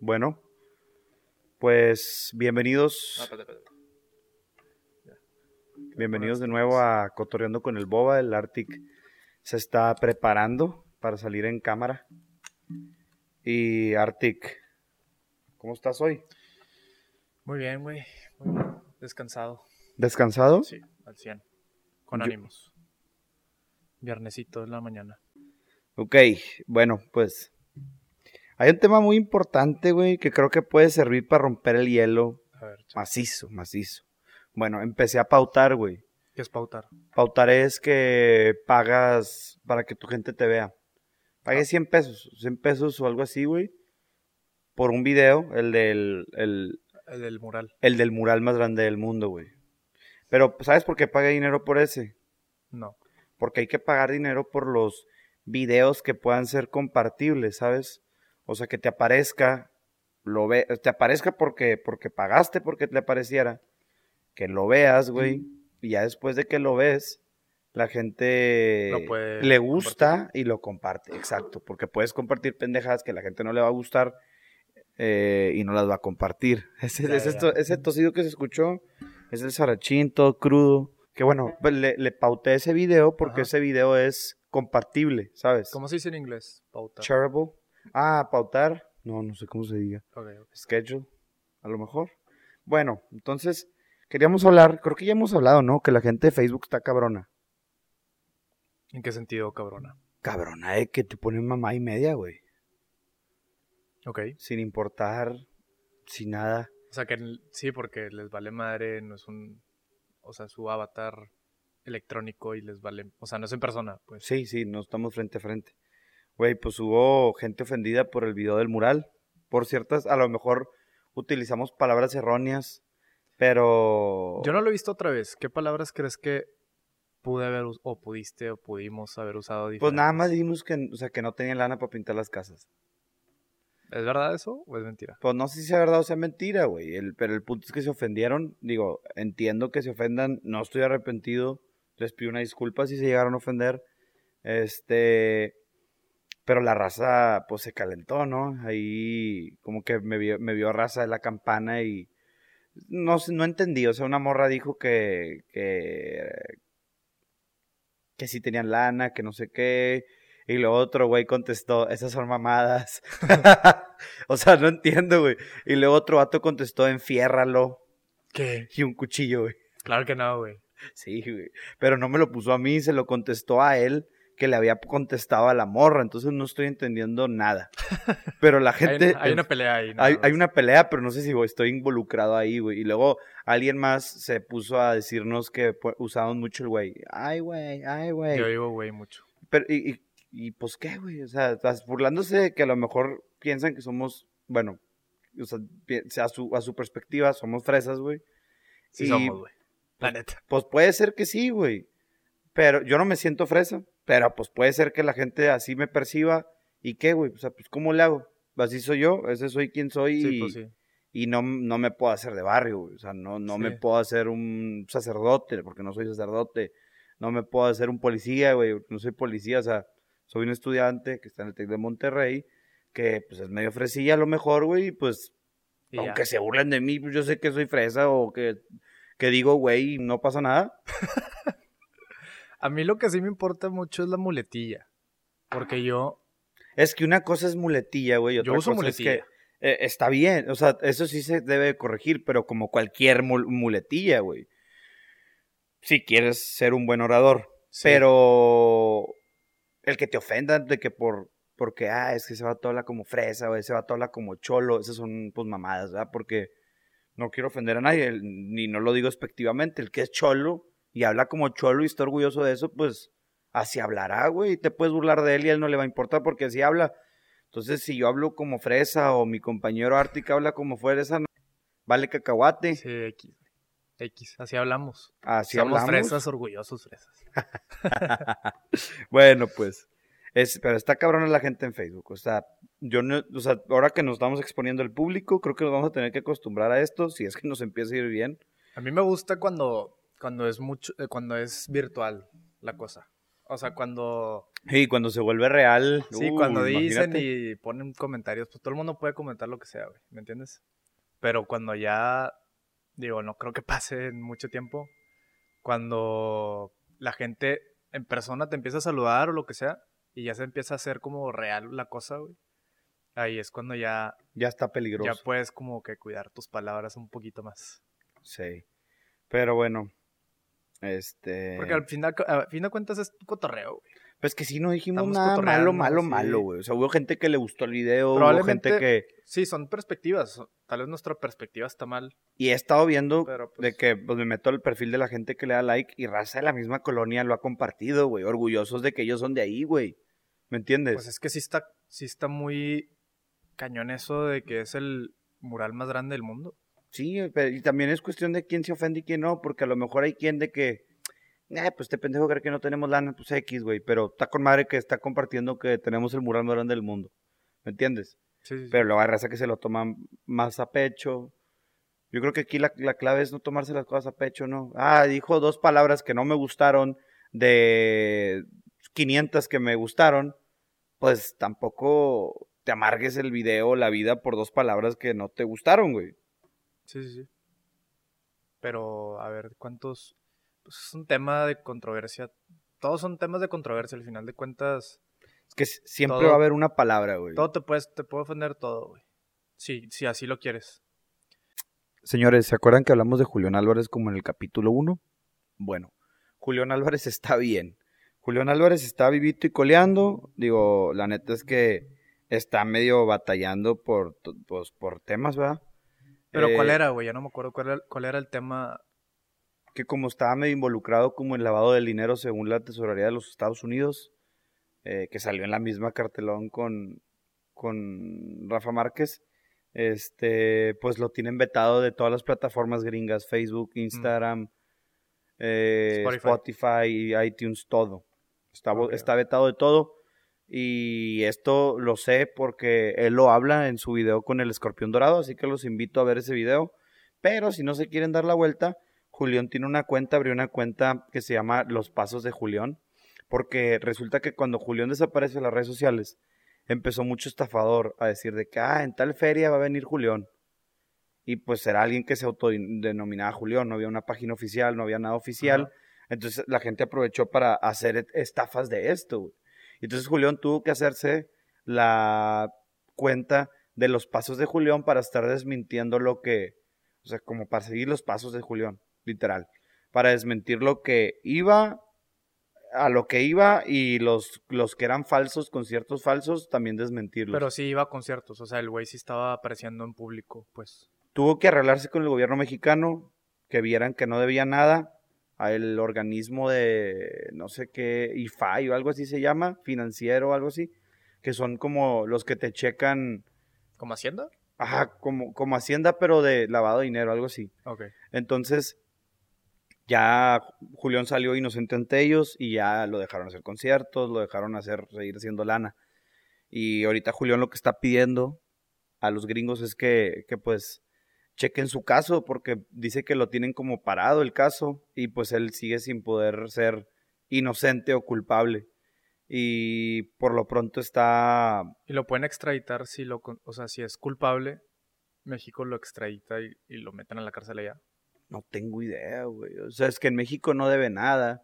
Bueno, pues bienvenidos. Ah. Bienvenidos de nuevo a Cotorreando con el Boba. El Arctic se está preparando para salir en cámara. Y Arctic, ¿cómo estás hoy? Muy bien, güey. Muy bien. Descansado. ¿Descansado? Sí, al 100. Con Yo- ánimos. Viernesito de la mañana. Ok, bueno, pues hay un tema muy importante, güey, que creo que puede servir para romper el hielo A ver, macizo, macizo. Bueno, empecé a pautar, güey. ¿qué es pautar? Pautar es que pagas para que tu gente te vea. Pagué 100 pesos, 100 pesos o algo así, güey, por un video, el del, el, El del mural. el del mural más grande del mundo, güey. Pero, ¿sabes por qué pagué dinero por ese? No. Porque hay que pagar dinero por los videos que puedan ser compartibles, ¿sabes? O sea, que te aparezca, lo ve, te aparezca porque, porque pagaste porque te apareciera, que lo veas, güey, y ya después de que lo ves, la gente le gusta y lo comparte, exacto, porque puedes compartir pendejadas que la gente no le va a gustar eh, y no las va a compartir. Ese, Ya, ese, ya. to- ese tosido que se escuchó es el sarachín todo crudo. Que bueno, pues, le, le pauté ese video porque Ajá. ese video es compartible, ¿sabes? ¿Cómo se dice en inglés? Shareable. Ah, pautar. No, no sé cómo se diga. Schedule, a lo mejor. Bueno, entonces, queríamos hablar, creo que ya hemos hablado, ¿no? Que la gente de Facebook está cabrona. ¿En qué sentido, cabrona? Cabrona, eh, que te ponen mamá y media, güey. Ok. Sin importar, sin nada. O sea que sí, porque les vale madre, no es un. O sea, su avatar electrónico y les vale. O sea, no es en persona, pues. Sí, sí, no estamos frente a frente. Güey, pues hubo gente ofendida por el video del mural. Por ciertas, a lo mejor utilizamos palabras erróneas, pero... Yo no lo he visto otra vez. ¿Qué palabras crees que pude haber o pudiste o pudimos haber usado Pues nada más dijimos que, o sea, que no tenían lana para pintar las casas. ¿Es verdad eso o es mentira? Pues no sé si sea verdad o sea mentira, güey. El, pero el punto es que se ofendieron. Digo, entiendo que se ofendan. No estoy arrepentido. Les pido una disculpa si se llegaron a ofender. Este. Pero la raza, pues se calentó, ¿no? Ahí, como que me vio, me vio raza de la campana y. No no entendí. O sea, una morra dijo que. que. que sí tenían lana, que no sé qué. Y lo otro, güey, contestó, esas son mamadas. o sea, no entiendo, güey. Y luego otro vato contestó, enfiérralo. ¿Qué? Y un cuchillo, güey. Claro que no, güey. Sí, güey. Pero no me lo puso a mí, se lo contestó a él, que le había contestado a la morra. Entonces no estoy entendiendo nada. Pero la Hay, gente... hay una pelea ahí. nada Hay, una pelea, pero no sé si estoy involucrado ahí, güey. Y luego alguien más se puso a decirnos que usamos mucho el güey. Ay, güey, ay, güey. Yo digo, güey, mucho. Pero, y, y, y, pues qué, güey, o sea, estás burlándose de que a lo mejor piensan que somos, bueno, o sea, pi- a su, a su perspectiva somos fresas, güey. Sí Y, somos, güey. La neta. Pues puede ser que sí, güey. Pero yo no me siento fresa, pero pues puede ser que la gente así me perciba. ¿Y qué, güey? O sea, pues ¿cómo le hago? Así soy yo, ese soy quien soy Sí, y, pues sí. y no, no me puedo hacer de barrio, güey. O sea, no, no me puedo hacer un sacerdote, porque no soy sacerdote. No me puedo hacer un policía, güey, porque no soy policía. O sea, soy un estudiante que está en el TEC de Monterrey, que pues es medio fresilla a lo mejor, güey, y pues Y aunque se burlen de mí, pues yo sé que soy fresa o que, que digo, güey, no pasa nada. A mí lo que sí me importa mucho es la muletilla. Porque yo, Es que una cosa es muletilla, güey, y yo otra uso cosa es muletilla. que eh, está bien, o sea, eso sí se debe corregir, pero como cualquier mul- muletilla, güey. Si quieres ser un buen orador, Sí. pero el que te ofendan de que por porque ah, es que ese vato habla como fresa o ese vato habla como cholo, esas son pues mamadas, ¿verdad? Porque no quiero ofender a nadie, ni no lo digo despectivamente, el que es cholo y habla como cholo y está orgulloso de eso, pues así hablará, güey, y te puedes burlar de él y a él no le va a importar porque así habla. Entonces, si yo hablo como fresa o mi compañero Ártica habla como fresa, no- vale cacahuate. Sí, X. X, así hablamos. Así Somos hablamos. fresas, orgullosos fresas. bueno, pues. Es, pero está cabrona la gente en Facebook. O sea, yo no, o sea, ahora que nos estamos exponiendo al público, creo que nos vamos a tener que acostumbrar a esto, si es que nos empieza a ir bien. A mí me gusta cuando, cuando es mucho, eh, cuando es virtual la cosa. O sea, cuando... Y cuando se vuelve real. Sí, uh, cuando dicen imagínate. y ponen comentarios, pues todo el mundo puede comentar lo que sea, güey, ¿me entiendes? Pero cuando ya, digo, no creo que pase en mucho tiempo, cuando la gente en persona te empieza a saludar o lo que sea, y ya se empieza a hacer como real la cosa, güey. Ahí es cuando ya, Ya está peligroso. ya puedes como que cuidar tus palabras un poquito más. Sí. Pero bueno. Este. Porque al final, a fin de cuentas es cotorreo, güey. Pues que sí, no dijimos Estamos nada malo, malo, sí. malo, güey. O sea, hubo gente que le gustó el video, hubo gente que. Sí, son perspectivas. Tal vez nuestra perspectiva está mal, Y he estado viendo pero pues... de que pues, me meto al perfil de la gente que le da like y raza de la misma colonia lo ha compartido, güey. Orgullosos de que ellos son de ahí, güey. ¿Me entiendes? Pues es que sí está, sí está muy cañón eso de que es el mural más grande del mundo. Sí, pero- y también es cuestión de quién se ofende y quién no, porque a lo mejor hay quien de que, eh, pues este pendejo cree que no tenemos lana, pues X, güey, pero está con madre que está compartiendo que tenemos el mural más grande del mundo, ¿me entiendes? Sí, sí. Pero luego hay raza que se lo toma más a pecho. Yo creo que aquí la, la clave es no tomarse las cosas a pecho, ¿no? Ah, dijo dos palabras que no me gustaron de 500 que me gustaron, pues tampoco te amargues el video, la vida por dos palabras que no te gustaron, güey. Sí, sí, sí. Pero, a ver, ¿cuántos? Pues es un tema de controversia. Todos son temas de controversia, al final de cuentas. Es que siempre Todo- va a haber una palabra, güey. Todo te, puedes, te puede ofender todo, güey. Sí, si así lo quieres. Señores, ¿se acuerdan que hablamos de Julián Álvarez como en el capítulo 1? Bueno, Julián Álvarez está bien. Julián Álvarez está vivito y coleando. Digo, la neta es que está medio batallando por, pues, por temas, ¿verdad? Pero, ¿cuál Eh, era, güey? Ya no me acuerdo cuál era, cuál era el tema. Que como estaba medio involucrado como en lavado del dinero según la tesorería de los Estados Unidos, eh, que salió en la misma cartelón con, con Rafa Márquez, este, pues lo tienen vetado de todas las plataformas gringas, Facebook, Instagram, eh, Spotify. Spotify, iTunes, todo. Está, está vetado de todo. Y esto lo sé porque él lo habla en su video con el escorpión dorado, así que los invito a ver ese video. Pero si no se quieren dar la vuelta, Julián tiene una cuenta, abrió una cuenta que se llama Los Pasos de Julián, porque resulta que cuando Julián desaparece de las redes sociales, empezó mucho estafador a decir de que, ah, en tal feria va a venir Julián. Y pues era alguien que se autodenominaba Julián, no había una página oficial, no había nada oficial. Entonces la gente aprovechó para hacer estafas de esto. güey. Entonces Julián tuvo que hacerse la cuenta de los pasos de Julián para estar desmintiendo lo que, o sea, como para seguir los pasos de Julián, literal, para desmentir lo que iba, a lo que iba y los, los que eran falsos, conciertos falsos, también desmentirlos. Pero sí iba a conciertos, o sea, el güey sí estaba apareciendo en público, pues. tuvo que arreglarse con el gobierno mexicano, que vieran que no debía nada, al organismo de no sé qué, IFAI o algo así se llama, financiero o algo así, que son como los que te checan, ¿Como Hacienda? ajá, como, como Hacienda, pero de lavado de dinero, algo así. Ok. Entonces, ya Julián salió inocente ante ellos y ya lo dejaron hacer conciertos, lo dejaron hacer, seguir haciendo lana. Y ahorita Julián lo que está pidiendo a los gringos es que, que pues chequen su caso porque dice que lo tienen como parado el caso y pues él sigue sin poder ser inocente o culpable. Y por lo pronto está Y lo pueden extraditar si lo, o sea, si es culpable, México lo extradita y, y lo meten a la cárcel allá. No tengo idea, güey. O sea, es que en México no debe nada.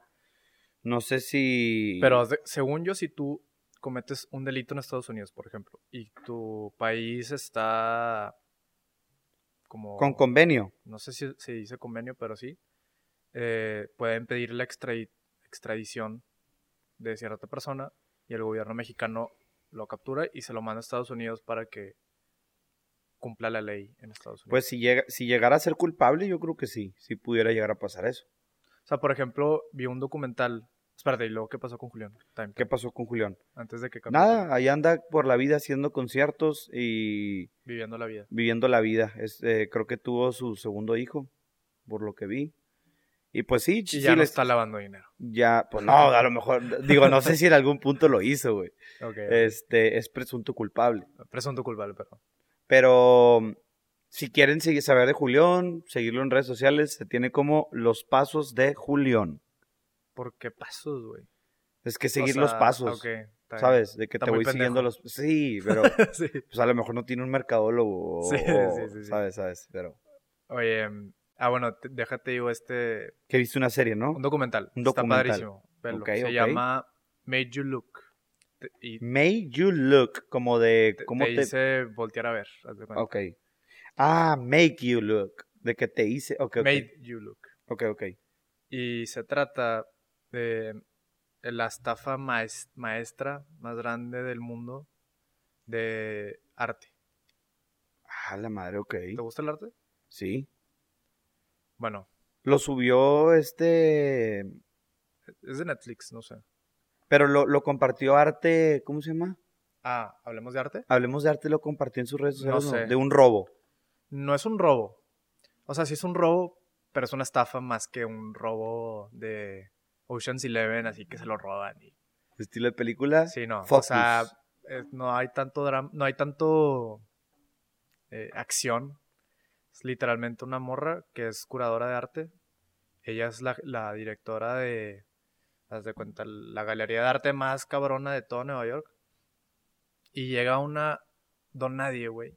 No sé si... Pero según yo, si tú cometes un delito en Estados Unidos, por ejemplo, y tu país está como... Con convenio. no sé si se dice convenio, pero sí, eh, pueden pedir la extradi- extradición de cierta persona y el gobierno mexicano lo captura y se lo manda a Estados Unidos para que cumpla la ley en Estados Unidos. Pues si, llega, si llegara a ser culpable, yo creo que sí. Si pudiera llegar a pasar eso. o sea, por ejemplo, vi un documental. Espérate, ¿y luego qué pasó con Julián? Time, ¿Qué pasó con Julián? Antes de que cambiara, Nada, ahí anda por la vida haciendo conciertos y Viviendo la vida. viviendo la vida. Es, eh, creo que tuvo su segundo hijo, por lo que vi. Y pues sí, Y sí, ya no les- está lavando dinero. ya, pues no, a lo mejor, digo, no sé si en algún punto lo hizo, güey. Este, es presunto culpable. Presunto culpable, perdón. Pero si quieren saber de Julián, seguirlo en redes sociales, se tiene como los pasos de Julián. ¿Por qué pasos, güey? Es que seguir O los pasos, ok, está bien. ¿sabes? De que Está te voy siguiendo los... Sí, pero sí. pues a lo mejor no tiene un mercadólogo o, Sí, sí, sí, sí. ¿sabes? ¿Sabes? Pero... Oye, ah, bueno, te- déjate digo este, Que viste una serie, ¿no? un documental. Un Está documental. padrísimo. velo. Ok, Se llama Made You Look. Y Made You Look, como de... te, ¿Cómo te te...? hice voltear a ver. Ok. Ah, Make You Look. De que te hice... Ok, ok. Made You Look. Ok, ok. Y se trata de la estafa maes- maestra más grande del mundo de arte. Ah, la madre, ok. ¿Te gusta el arte? Sí. Bueno, Lo subió este... es de Netflix, no sé. Pero lo, lo compartió Arte... ¿Cómo se llama? Ah, ¿hablemos de arte? Hablemos de Arte, lo compartió en sus redes No sociales. sé. De un robo. No es un robo. O sea, sí es un robo, pero es una estafa más que un robo de Ocean's Eleven, así que se lo roban. Y... Estilo de película. Sí, no. O sea, eh, no hay tanto drama, no hay tanto eh, acción. Es literalmente una morra que es curadora de arte. Ella es la, la directora de, haz de cuenta, la galería de arte más cabrona de todo Nueva York. Y llega una don nadie, güey.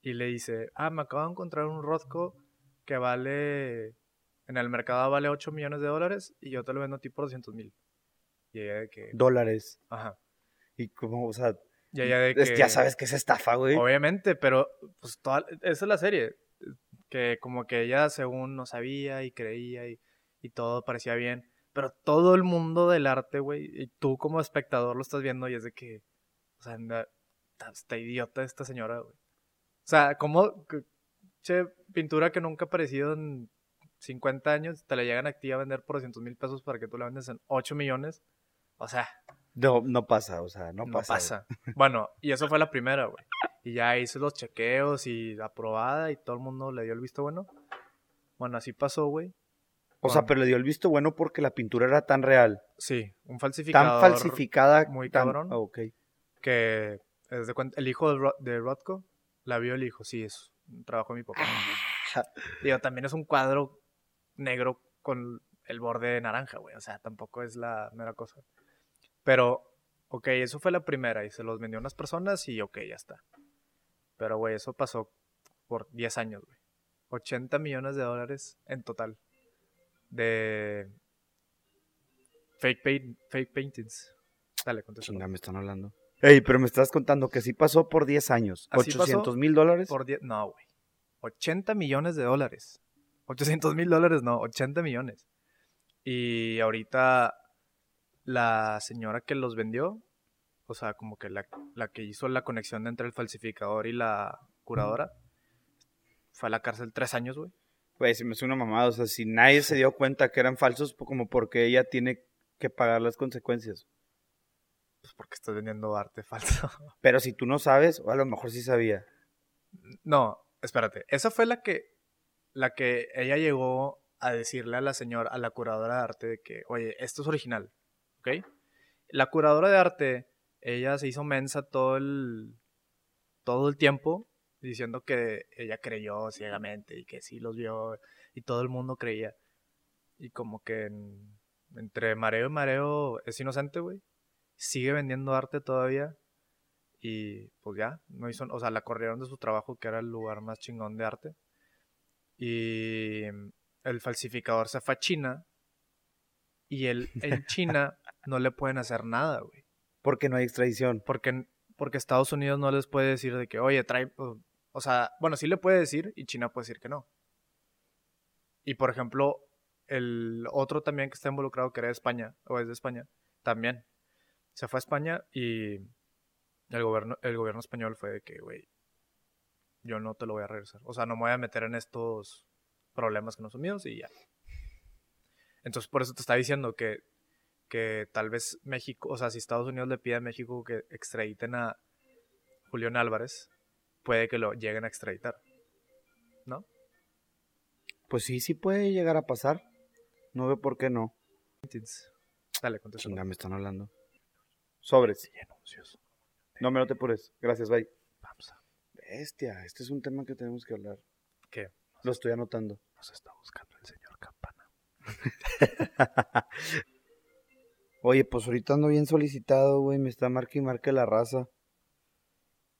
Y le dice, ah, me acabo de encontrar un Rothko que vale, en el mercado vale 8 millones de dólares y yo te lo vendo a ti por 200 mil. Y ella de que, Dólares. ajá. Y como, o sea... Y ella de que, Ya sabes que es estafa, güey. Obviamente, pero pues toda, esa es la serie. Que como que ella según no sabía y creía y, y todo parecía bien. Pero todo el mundo del arte, güey, y tú como espectador lo estás viendo y es de que, o sea, anda- está, idiota esta señora, güey. O sea, como, che, pintura que nunca ha aparecido en 50 años, te la llegan a ti a vender por 200 mil pesos para que tú la vendes en 8 millones. O sea, No, no pasa, o sea, no, no pasa. pasa. Bueno, y eso fue la primera, güey. Y ya hice los chequeos y aprobada y todo el mundo le dio el visto bueno. Bueno, así pasó, güey. O sea, pero le dio el visto bueno porque la pintura era tan real, Sí, un tan falsificador. falsificada. muy tan- cabrón. ah, ok. Que, el hijo de, Ro- de Rothko la vio el hijo, sí, es un trabajo de mi papá. Ah. Digo, también es un cuadro negro con el borde naranja, güey. O sea, tampoco es la mera cosa. Pero, ok, eso fue la primera y se los vendió a unas personas y ok, ya está. Pero, güey, eso pasó por 10 años, güey. 80 millones de dólares en total. De fake, paint- fake paintings. Dale, contesta. Chinga, me están hablando. Ey, pero me estás contando que sí pasó por 10 años. Así pasó 800 mil dólares. Por 10, no, güey. 80 millones de dólares. 800 mil dólares, no, 80 millones. Y ahorita la señora que los vendió, o sea, como que la, la que hizo la conexión entre el falsificador y la curadora, fue a la cárcel tres años, güey. Güey, se me hace una mamada. O sea, si nadie se dio cuenta que eran falsos, pues, como porque ella tiene que pagar las consecuencias. Pues porque estás vendiendo arte falso. Pero si tú no sabes, o a lo mejor sí sabía. No, espérate. Esa fue la que, la que ella llegó a decirle a la señora, a la curadora de arte, de que, oye, esto es original, ¿ok? La curadora de arte, ella se hizo mensa todo el, todo el tiempo, diciendo que ella creyó ciegamente y que sí los vio y todo el mundo creía. Y como que en- entre mareo y mareo es inocente, güey. Sigue vendiendo arte todavía. Y pues ya, no hizo, o sea, la corrieron de su trabajo, que era el lugar más chingón de arte. Y el falsificador se fue a China. Y él en China no le pueden hacer nada, güey. Porque no hay extradición. Porque, porque Estados Unidos no les puede decir de que, oye, trae. o- O sea, bueno, sí le puede decir y China puede decir que no. Y por ejemplo, el otro también que está involucrado, que era de España, o es de España, también. Se fue a España y el gobierno, el gobierno español fue de que, güey, yo no te lo voy a regresar. O sea, no me voy a meter en estos problemas que no son míos y ya. Entonces, por eso te está diciendo que, que tal vez México, o sea, si Estados Unidos le pide a México que extraditen a Julián Álvarez, puede que lo lleguen a extraditar. ¿No? Pues sí, sí puede llegar a pasar. No veo por qué no. Dale, contesta. Chinga, me están hablando. Sobres. No me no te apures. Gracias, bye. A... Bestia, este es un tema que tenemos que hablar. ¿Qué? Lo estoy anotando. Nos está buscando el señor Campana. Oye, pues ahorita ando bien solicitado, güey. Me está marque y marque la raza.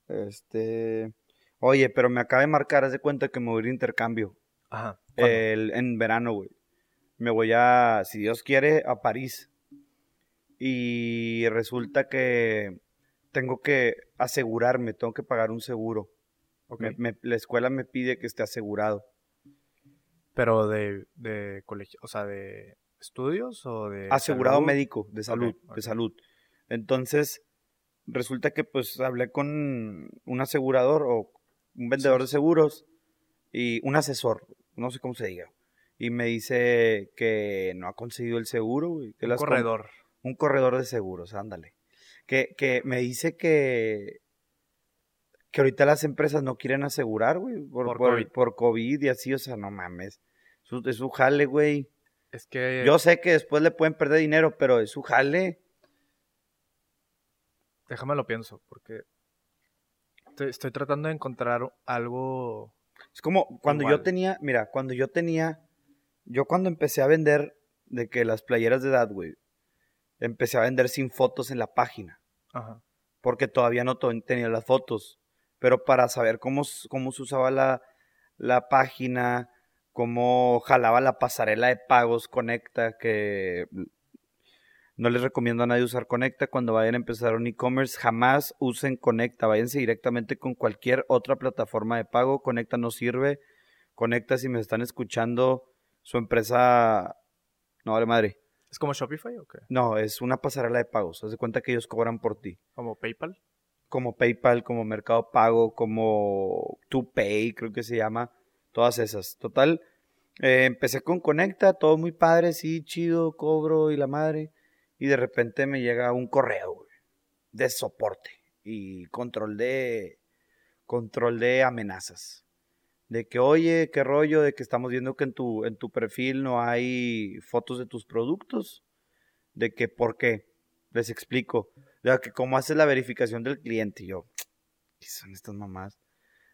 Este. Oye, pero me acaba de marcar, haz de cuenta que me voy a ir de intercambio. Ajá. El- en verano, güey. Me voy a, si Dios quiere, a París. Y resulta que tengo que asegurarme, tengo que pagar un seguro. Ok. Me- me- la escuela me pide que esté asegurado. Pero de, de colegio, o sea, de estudios o de Asegurado salud? médico, de salud, de salud. Entonces, resulta que pues hablé con un asegurador o un vendedor de seguros y un asesor, no sé cómo se diga. Y me dice que no ha conseguido el seguro. Que Un las corredor. un corredor de seguros, ándale. Que, que me dice que, que ahorita las empresas no quieren asegurar, güey, por, Por por- COVID. por COVID y así, o sea, no mames. Su- Es su jale, güey. Es que Yo sé que después le pueden perder dinero, pero es su jale. déjame lo pienso, porque estoy, estoy tratando de encontrar algo. Es como cuando yo tenía, mira, cuando yo tenía, yo cuando empecé a vender de que las playeras de edad, güey, empecé a vender sin fotos en la página. Ajá. porque todavía no tenía las fotos. Pero para saber cómo, cómo se usaba la, la página, cómo jalaba la pasarela de pagos Conecta, que no les recomiendo a nadie usar Conecta cuando vayan a empezar un e-commerce. Jamás usen Conecta, váyanse directamente con cualquier otra plataforma de pago. Conecta no sirve. Conecta, si me están escuchando, su empresa... No, vale madre. ¿Es como Shopify o qué? No, es una pasarela de pagos. Haz de cuenta que ellos cobran por ti ¿Como PayPal? Como PayPal, como Mercado Pago, como TuPay, creo que se llama, todas esas. Total, eh, empecé con Conecta, todo muy padre, sí, chido, cobro y la madre, y de repente me llega un correo güey, de soporte y control de control de amenazas. De que, oye, qué rollo, de que estamos viendo que en tu, en tu perfil no hay fotos de tus productos. De que, ¿por qué? Les explico. De que cómo haces la verificación del cliente. Y yo, ¿qué son estas mamás?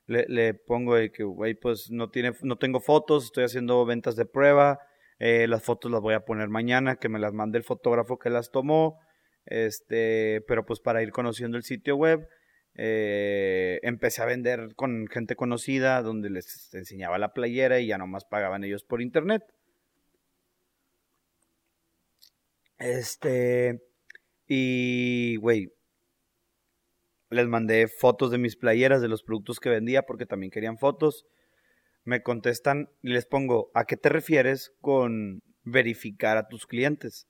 Le, le pongo de que, güey, pues no, tiene, no tengo fotos, estoy haciendo ventas de prueba. eh, las fotos las voy a poner mañana, que me las mande el fotógrafo que las tomó. Este, pero pues para ir conociendo el sitio web, eh, empecé a vender con gente conocida, donde les enseñaba la playera y ya nomás pagaban ellos por internet. Este, y, güey, les mandé fotos de mis playeras, de los productos que vendía, porque también querían fotos. Me contestan y les pongo, ¿a qué te refieres con verificar a tus clientes?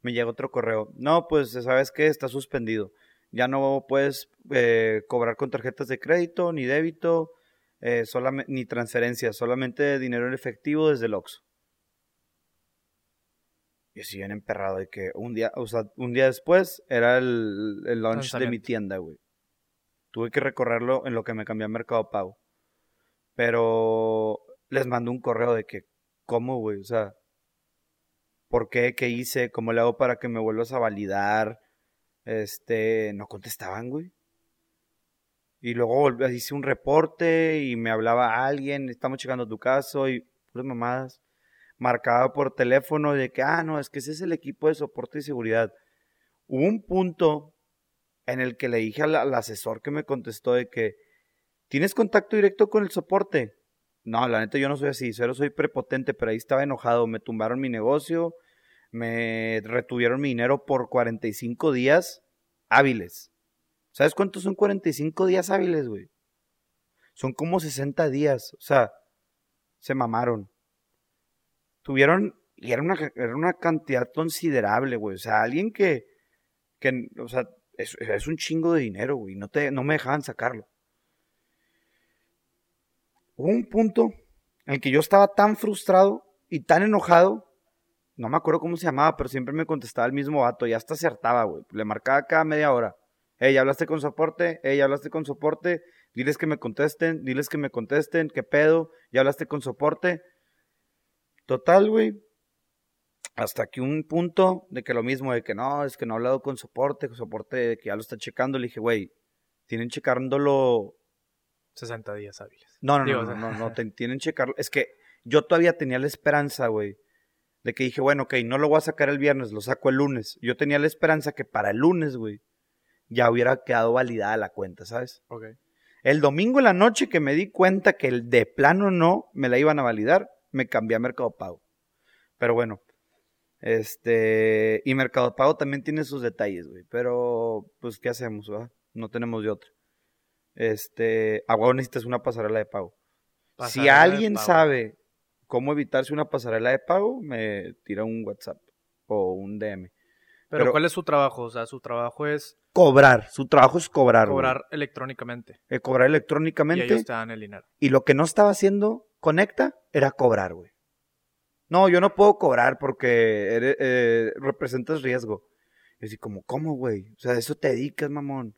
Me llega otro correo. No, pues, ¿sabes qué? Está suspendido. Ya no puedes eh, cobrar con tarjetas de crédito, ni débito, eh, ni transferencias, solamente dinero en efectivo desde el Oxxo. Y así bien emperrado de que un día, o sea, un día después era el, el launch de mi tienda, güey. Tuve que recorrerlo en lo que me cambié a Mercado Pago. Pero les mando un correo de que, ¿cómo, güey? O sea, ¿por qué? ¿Qué hice? ¿Cómo le hago para que me vuelvas a validar? Este, no contestaban, güey. Y luego hice un reporte y me hablaba alguien, estamos checando tu caso y puras mamadas. Marcaba por teléfono de que, ah, no, es que ese es el equipo de soporte y seguridad. Hubo un punto en el que le dije al, al asesor que me contestó de que, ¿tienes contacto directo con el soporte? No, la neta yo no soy así, solo soy prepotente, pero ahí estaba enojado, me tumbaron mi negocio, me retuvieron mi dinero por 45 días hábiles. ¿Sabes cuántos son 45 días hábiles, güey? Son como 60 días, o sea, se mamaron. Tuvieron, y era una, era una cantidad considerable, güey, o sea, alguien que, que o sea, es, es un chingo de dinero, güey, no, te, no me dejaban sacarlo. Hubo un punto en el que yo estaba tan frustrado y tan enojado, no me acuerdo cómo se llamaba, pero siempre me contestaba el mismo vato, y hasta acertaba, güey. Le marcaba cada media hora. ¿ya hablaste con soporte? ¿ya hablaste con soporte? Diles que me contesten, diles que me contesten, ¿qué pedo? ¿Ya hablaste con soporte? Total, güey. Hasta que un punto de que lo mismo, de que no, es que no he hablado con soporte, con soporte de que ya lo está checando. Le dije, güey, tienen checándolo 60 días hábiles. no, no, Digo, no, no, no, tienen que checarlo. Es que yo todavía tenía la esperanza, güey, De que dije, bueno, ok, no lo voy a sacar el viernes, lo saco el lunes. Yo tenía la esperanza que para el lunes, güey, ya hubiera quedado validada la cuenta, ¿sabes? Ok. El domingo en la noche que me di cuenta que el de plano no me la iban a validar, me cambié a Mercado Pago. Pero bueno, este, y Mercado Pago también tiene sus detalles, güey. Pero, pues, ¿qué hacemos, va? No tenemos de otra. Este, agua necesitas una pasarela de pago. si Pasarela alguien pago. sabe cómo evitarse una pasarela de pago, me tira un WhatsApp o un DM. Pero, Pero- ¿cuál es su trabajo? O sea, su trabajo es Cobrar, su trabajo es cobrar. güey. cobrar electrónicamente. Eh, cobrar Y electrónicamente. ellos te dan el dinero. Y lo que no estaba haciendo Conecta era cobrar, güey. No, yo no puedo cobrar porque eres- eh, representas riesgo. Y así como, ¿cómo, güey? O sea, de eso te dedicas, mamón.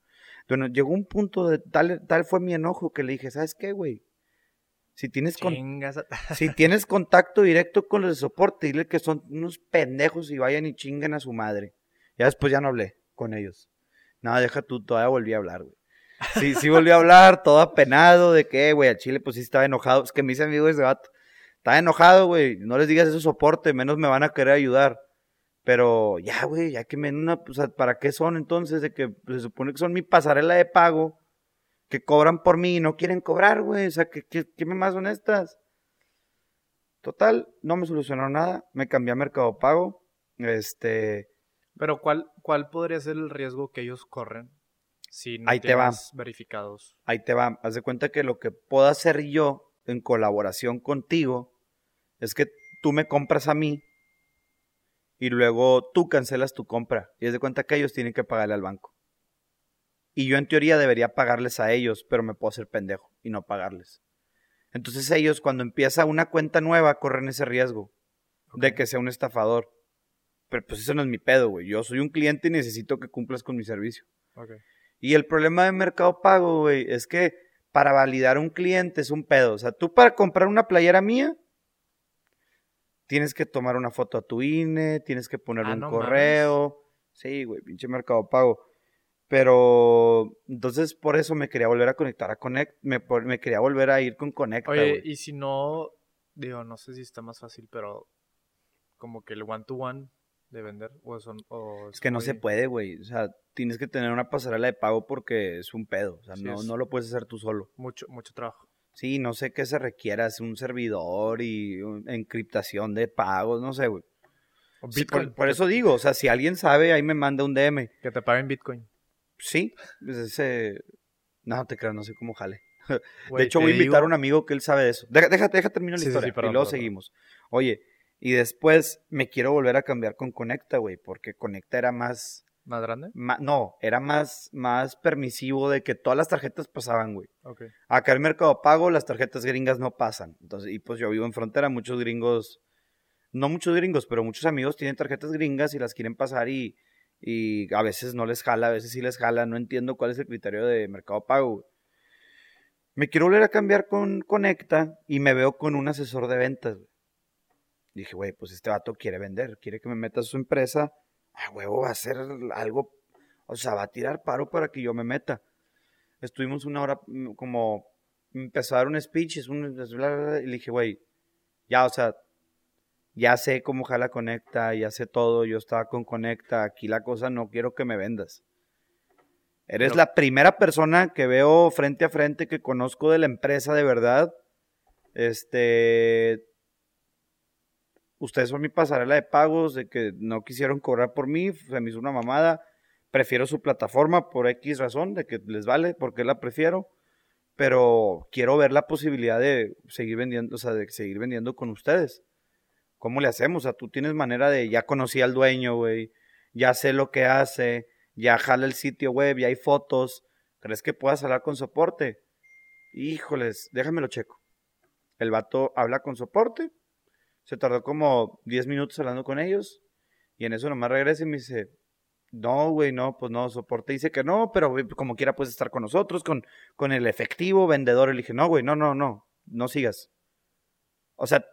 Bueno, llegó un punto de tal, tal fue mi enojo que le dije, ¿sabes qué, güey? Si tienes, con- si tienes contacto directo con los de soporte, dile que son unos pendejos y vayan y chinguen a su madre. Ya después ya no hablé con ellos. Nada, deja tú, todavía volví a hablar, güey. Sí, sí volví a hablar, todo apenado de que, güey, a Chile pues sí estaba enojado. Es que me hice amigo ese vato. Estaba enojado, güey. No les digas eso soporte, menos me van a querer ayudar. Pero ya, güey, ya que me o sea, ¿para qué son entonces? De que pues, se supone que son mi pasarela de pago, que cobran por mí y no quieren cobrar, güey. O sea, ¿qué, qué, qué más son estas? Total, no me solucionó nada. Me cambié a Mercado Pago. Este, Pero ¿cuál, ¿cuál podría ser el riesgo que ellos corren no Ahí te va. verificados? ahí te va. Haz de cuenta que lo que puedo hacer yo en colaboración contigo es que tú me compras a mí y luego tú cancelas tu compra. Y haz de cuenta que ellos tienen que pagarle al banco. Y yo en teoría debería pagarles a ellos, pero me puedo hacer pendejo y no pagarles. Entonces ellos cuando empieza una cuenta nueva corren ese riesgo de que sea un estafador. Pero pues eso no es mi pedo, güey. Yo soy un cliente y necesito que cumplas con mi servicio. Ok. Y el problema de Mercado Pago, güey, es que para validar un cliente es un pedo. O sea, tú para comprar una playera mía, tienes que tomar una foto a tu INE, tienes que poner Ah, un no correo. Sí, güey, pinche Mercado Pago. Pero, entonces por eso me quería volver a conectar a Connect. Me, quería volver a ir con Conecta, Oye, y si no, digo, no sé si está más fácil, pero como que el one to one de vender o son o Es que no se puede, güey. O sea, tienes que tener una pasarela de pago porque es un pedo. O sea, Sí, no, no lo puedes hacer tú solo. mucho mucho trabajo. Sí, no sé qué se requiera, es un servidor y un- encriptación de pagos, no sé, güey. Sí, Bitcoin, por, por eso digo, o sea, si alguien sabe, ahí me manda un DM. que te paguen Bitcoin. Sí, pues ese... No, te creo, no sé cómo jale. De hecho, voy a invitar a un amigo que él sabe de eso. Deja, déjate, deja terminar la Sí, sí, sí, historia perdón, y luego perdón. seguimos. Oye, y después me quiero volver a cambiar con Conecta, güey, porque Conecta era más... más grande. ma- no, era más, más permisivo de que todas las tarjetas pasaban, güey. Acá en Mercado Pago las tarjetas gringas no pasan. Entonces, y pues yo vivo en frontera, muchos gringos, no muchos gringos, pero muchos amigos tienen tarjetas gringas y las quieren pasar y, y a veces no les jala, a veces sí les jala. No entiendo cuál es el criterio de Mercado Pago. güey. Me quiero volver a cambiar con Conecta y me veo con un asesor de ventas. güey. Dije, güey, pues este vato quiere vender, quiere que me meta a su empresa. A huevo va a hacer algo, o sea, va a tirar paro para que yo me meta estuvimos una hora mm, como empezó a dar un speech es un- bla, bla, bla, y le dije, güey, ya, o sea, ya sé cómo jala Conecta, ya sé todo, yo estaba con Conecta, aquí la cosa no quiero que me vendas. Eres la primera persona que veo frente a frente que conozco de la empresa de verdad. Este, ustedes son mi pasarela de pagos, de que no quisieron cobrar por mí, se me hizo una mamada. Prefiero su plataforma por X razón, de que les vale, porque la prefiero. Pero quiero ver la posibilidad de seguir vendiendo, o sea, de seguir vendiendo con ustedes. ¿Cómo le hacemos? O sea, tú tienes manera de, ya conocí al dueño, güey, ya sé lo que hace, ya jala el sitio web, ya hay fotos. ¿Crees que puedas hablar con soporte? Híjoles, déjame lo checo. El vato habla con soporte, se tardó como 10 minutos hablando con ellos, y en eso nomás regresa y me dice, no, güey, no, pues no, soporte dice que no, pero como quiera puedes estar con nosotros, con, con el efectivo vendedor. Y le dije, no, güey, no, no, no, no sigas. O sea,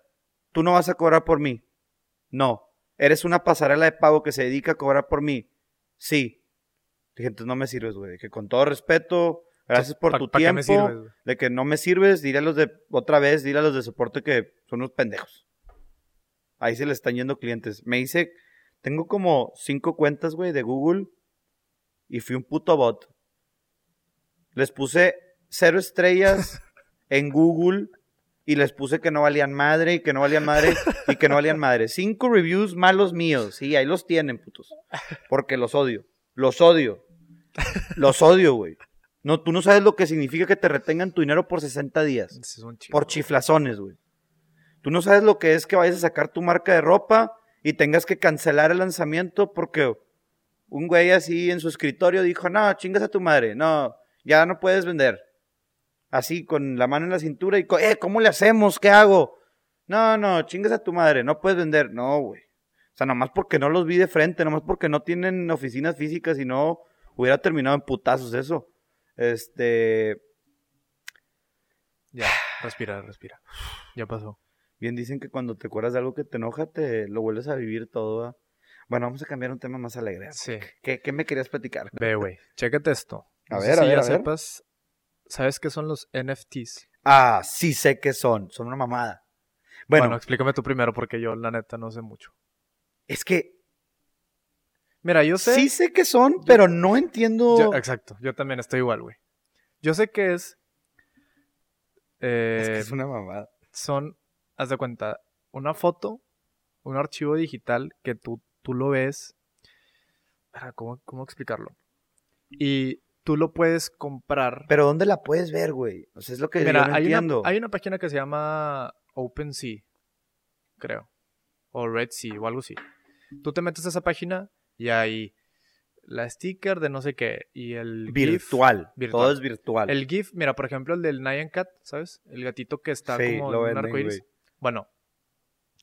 tú no vas a cobrar por mí. No. ¿Eres una pasarela de pago que se dedica a cobrar por mí? Sí. Dije, entonces no me sirves, güey. Dije, con todo respeto, gracias por ¿Pa- tu pa' tiempo. me sirves, de que no me sirves, dile a los de, otra vez, dile a los de soporte que son unos pendejos. Ahí se le están yendo clientes. Me hice, tengo como cinco cuentas, güey, de Google y fui un puto bot. Les puse cero estrellas en Google y les puse que no valían madre y que no valían madre y que no valían madre. Cinco reviews malos míos. Sí, ahí los tienen, putos. Porque los odio. Los odio. Los odio, güey. No, tú no sabes lo que significa que te retengan tu dinero por 60 días. Es un Por chiflazones, güey. Tú no sabes lo que es que vayas a sacar tu marca de ropa y tengas que cancelar el lanzamiento porque un güey así en su escritorio dijo, no, chingas a tu madre, no, ya no puedes vender. Así, con la mano en la cintura y, eh, ¿cómo le hacemos? ¿Qué hago? No, no, chingas a tu madre, no puedes vender. No, güey. O sea, nomás porque no los vi de frente, nomás porque no tienen oficinas físicas y no hubiera terminado en putazos eso. Este, Ya, respira, respira. Ya pasó. Bien dicen que cuando te acuerdas de algo que te enoja, te lo vuelves a vivir todo. Bueno, vamos a cambiar un tema más alegre. Sí. ¿Qué, qué me querías platicar? Ve, güey. Chécate esto. A No ver, a si ver, ya a ver. sepas. ¿Sabes qué son los NFTs? Ah, sí sé qué son. Son una mamada. Bueno, Bueno, explícame tú primero porque yo, la neta, no sé mucho. es que Mira, yo sé. sí sé qué son, pero no entiendo. Yo- exacto. Yo también estoy igual, güey. Yo sé que es. eh, Es que es una mamada. son, haz de cuenta, una foto, un archivo digital que tú, tú lo ves. ¿Cómo, ¿Cómo explicarlo? Y tú lo puedes comprar. Pero ¿dónde la puedes ver, güey? O sea, es lo que Mira, yo no hay, entiendo. una, hay una página que se llama OpenSea, creo. O RedSea o algo así. Tú te metes a esa página y hay la sticker de no sé qué. Y el GIF. Virtual. Todo es virtual. El GIF, mira, por ejemplo, el del Nyan Cat, ¿sabes? El gatito que está Sí, como lo en un arcoíris. Bueno,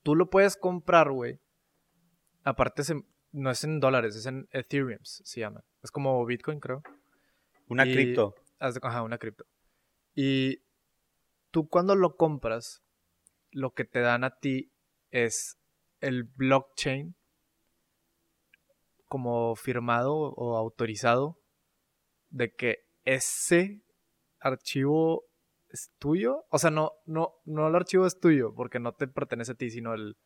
tú lo puedes comprar, güey. Aparte, no es en dólares, es en Ethereum, se llama. Es como Bitcoin, creo. Una y- cripto. Ajá, una cripto. Y tú cuando lo compras, lo que te dan a ti es el blockchain como firmado o autorizado de que ese archivo es tuyo. O sea, no, no, no el archivo es tuyo porque no te pertenece a ti, sino el,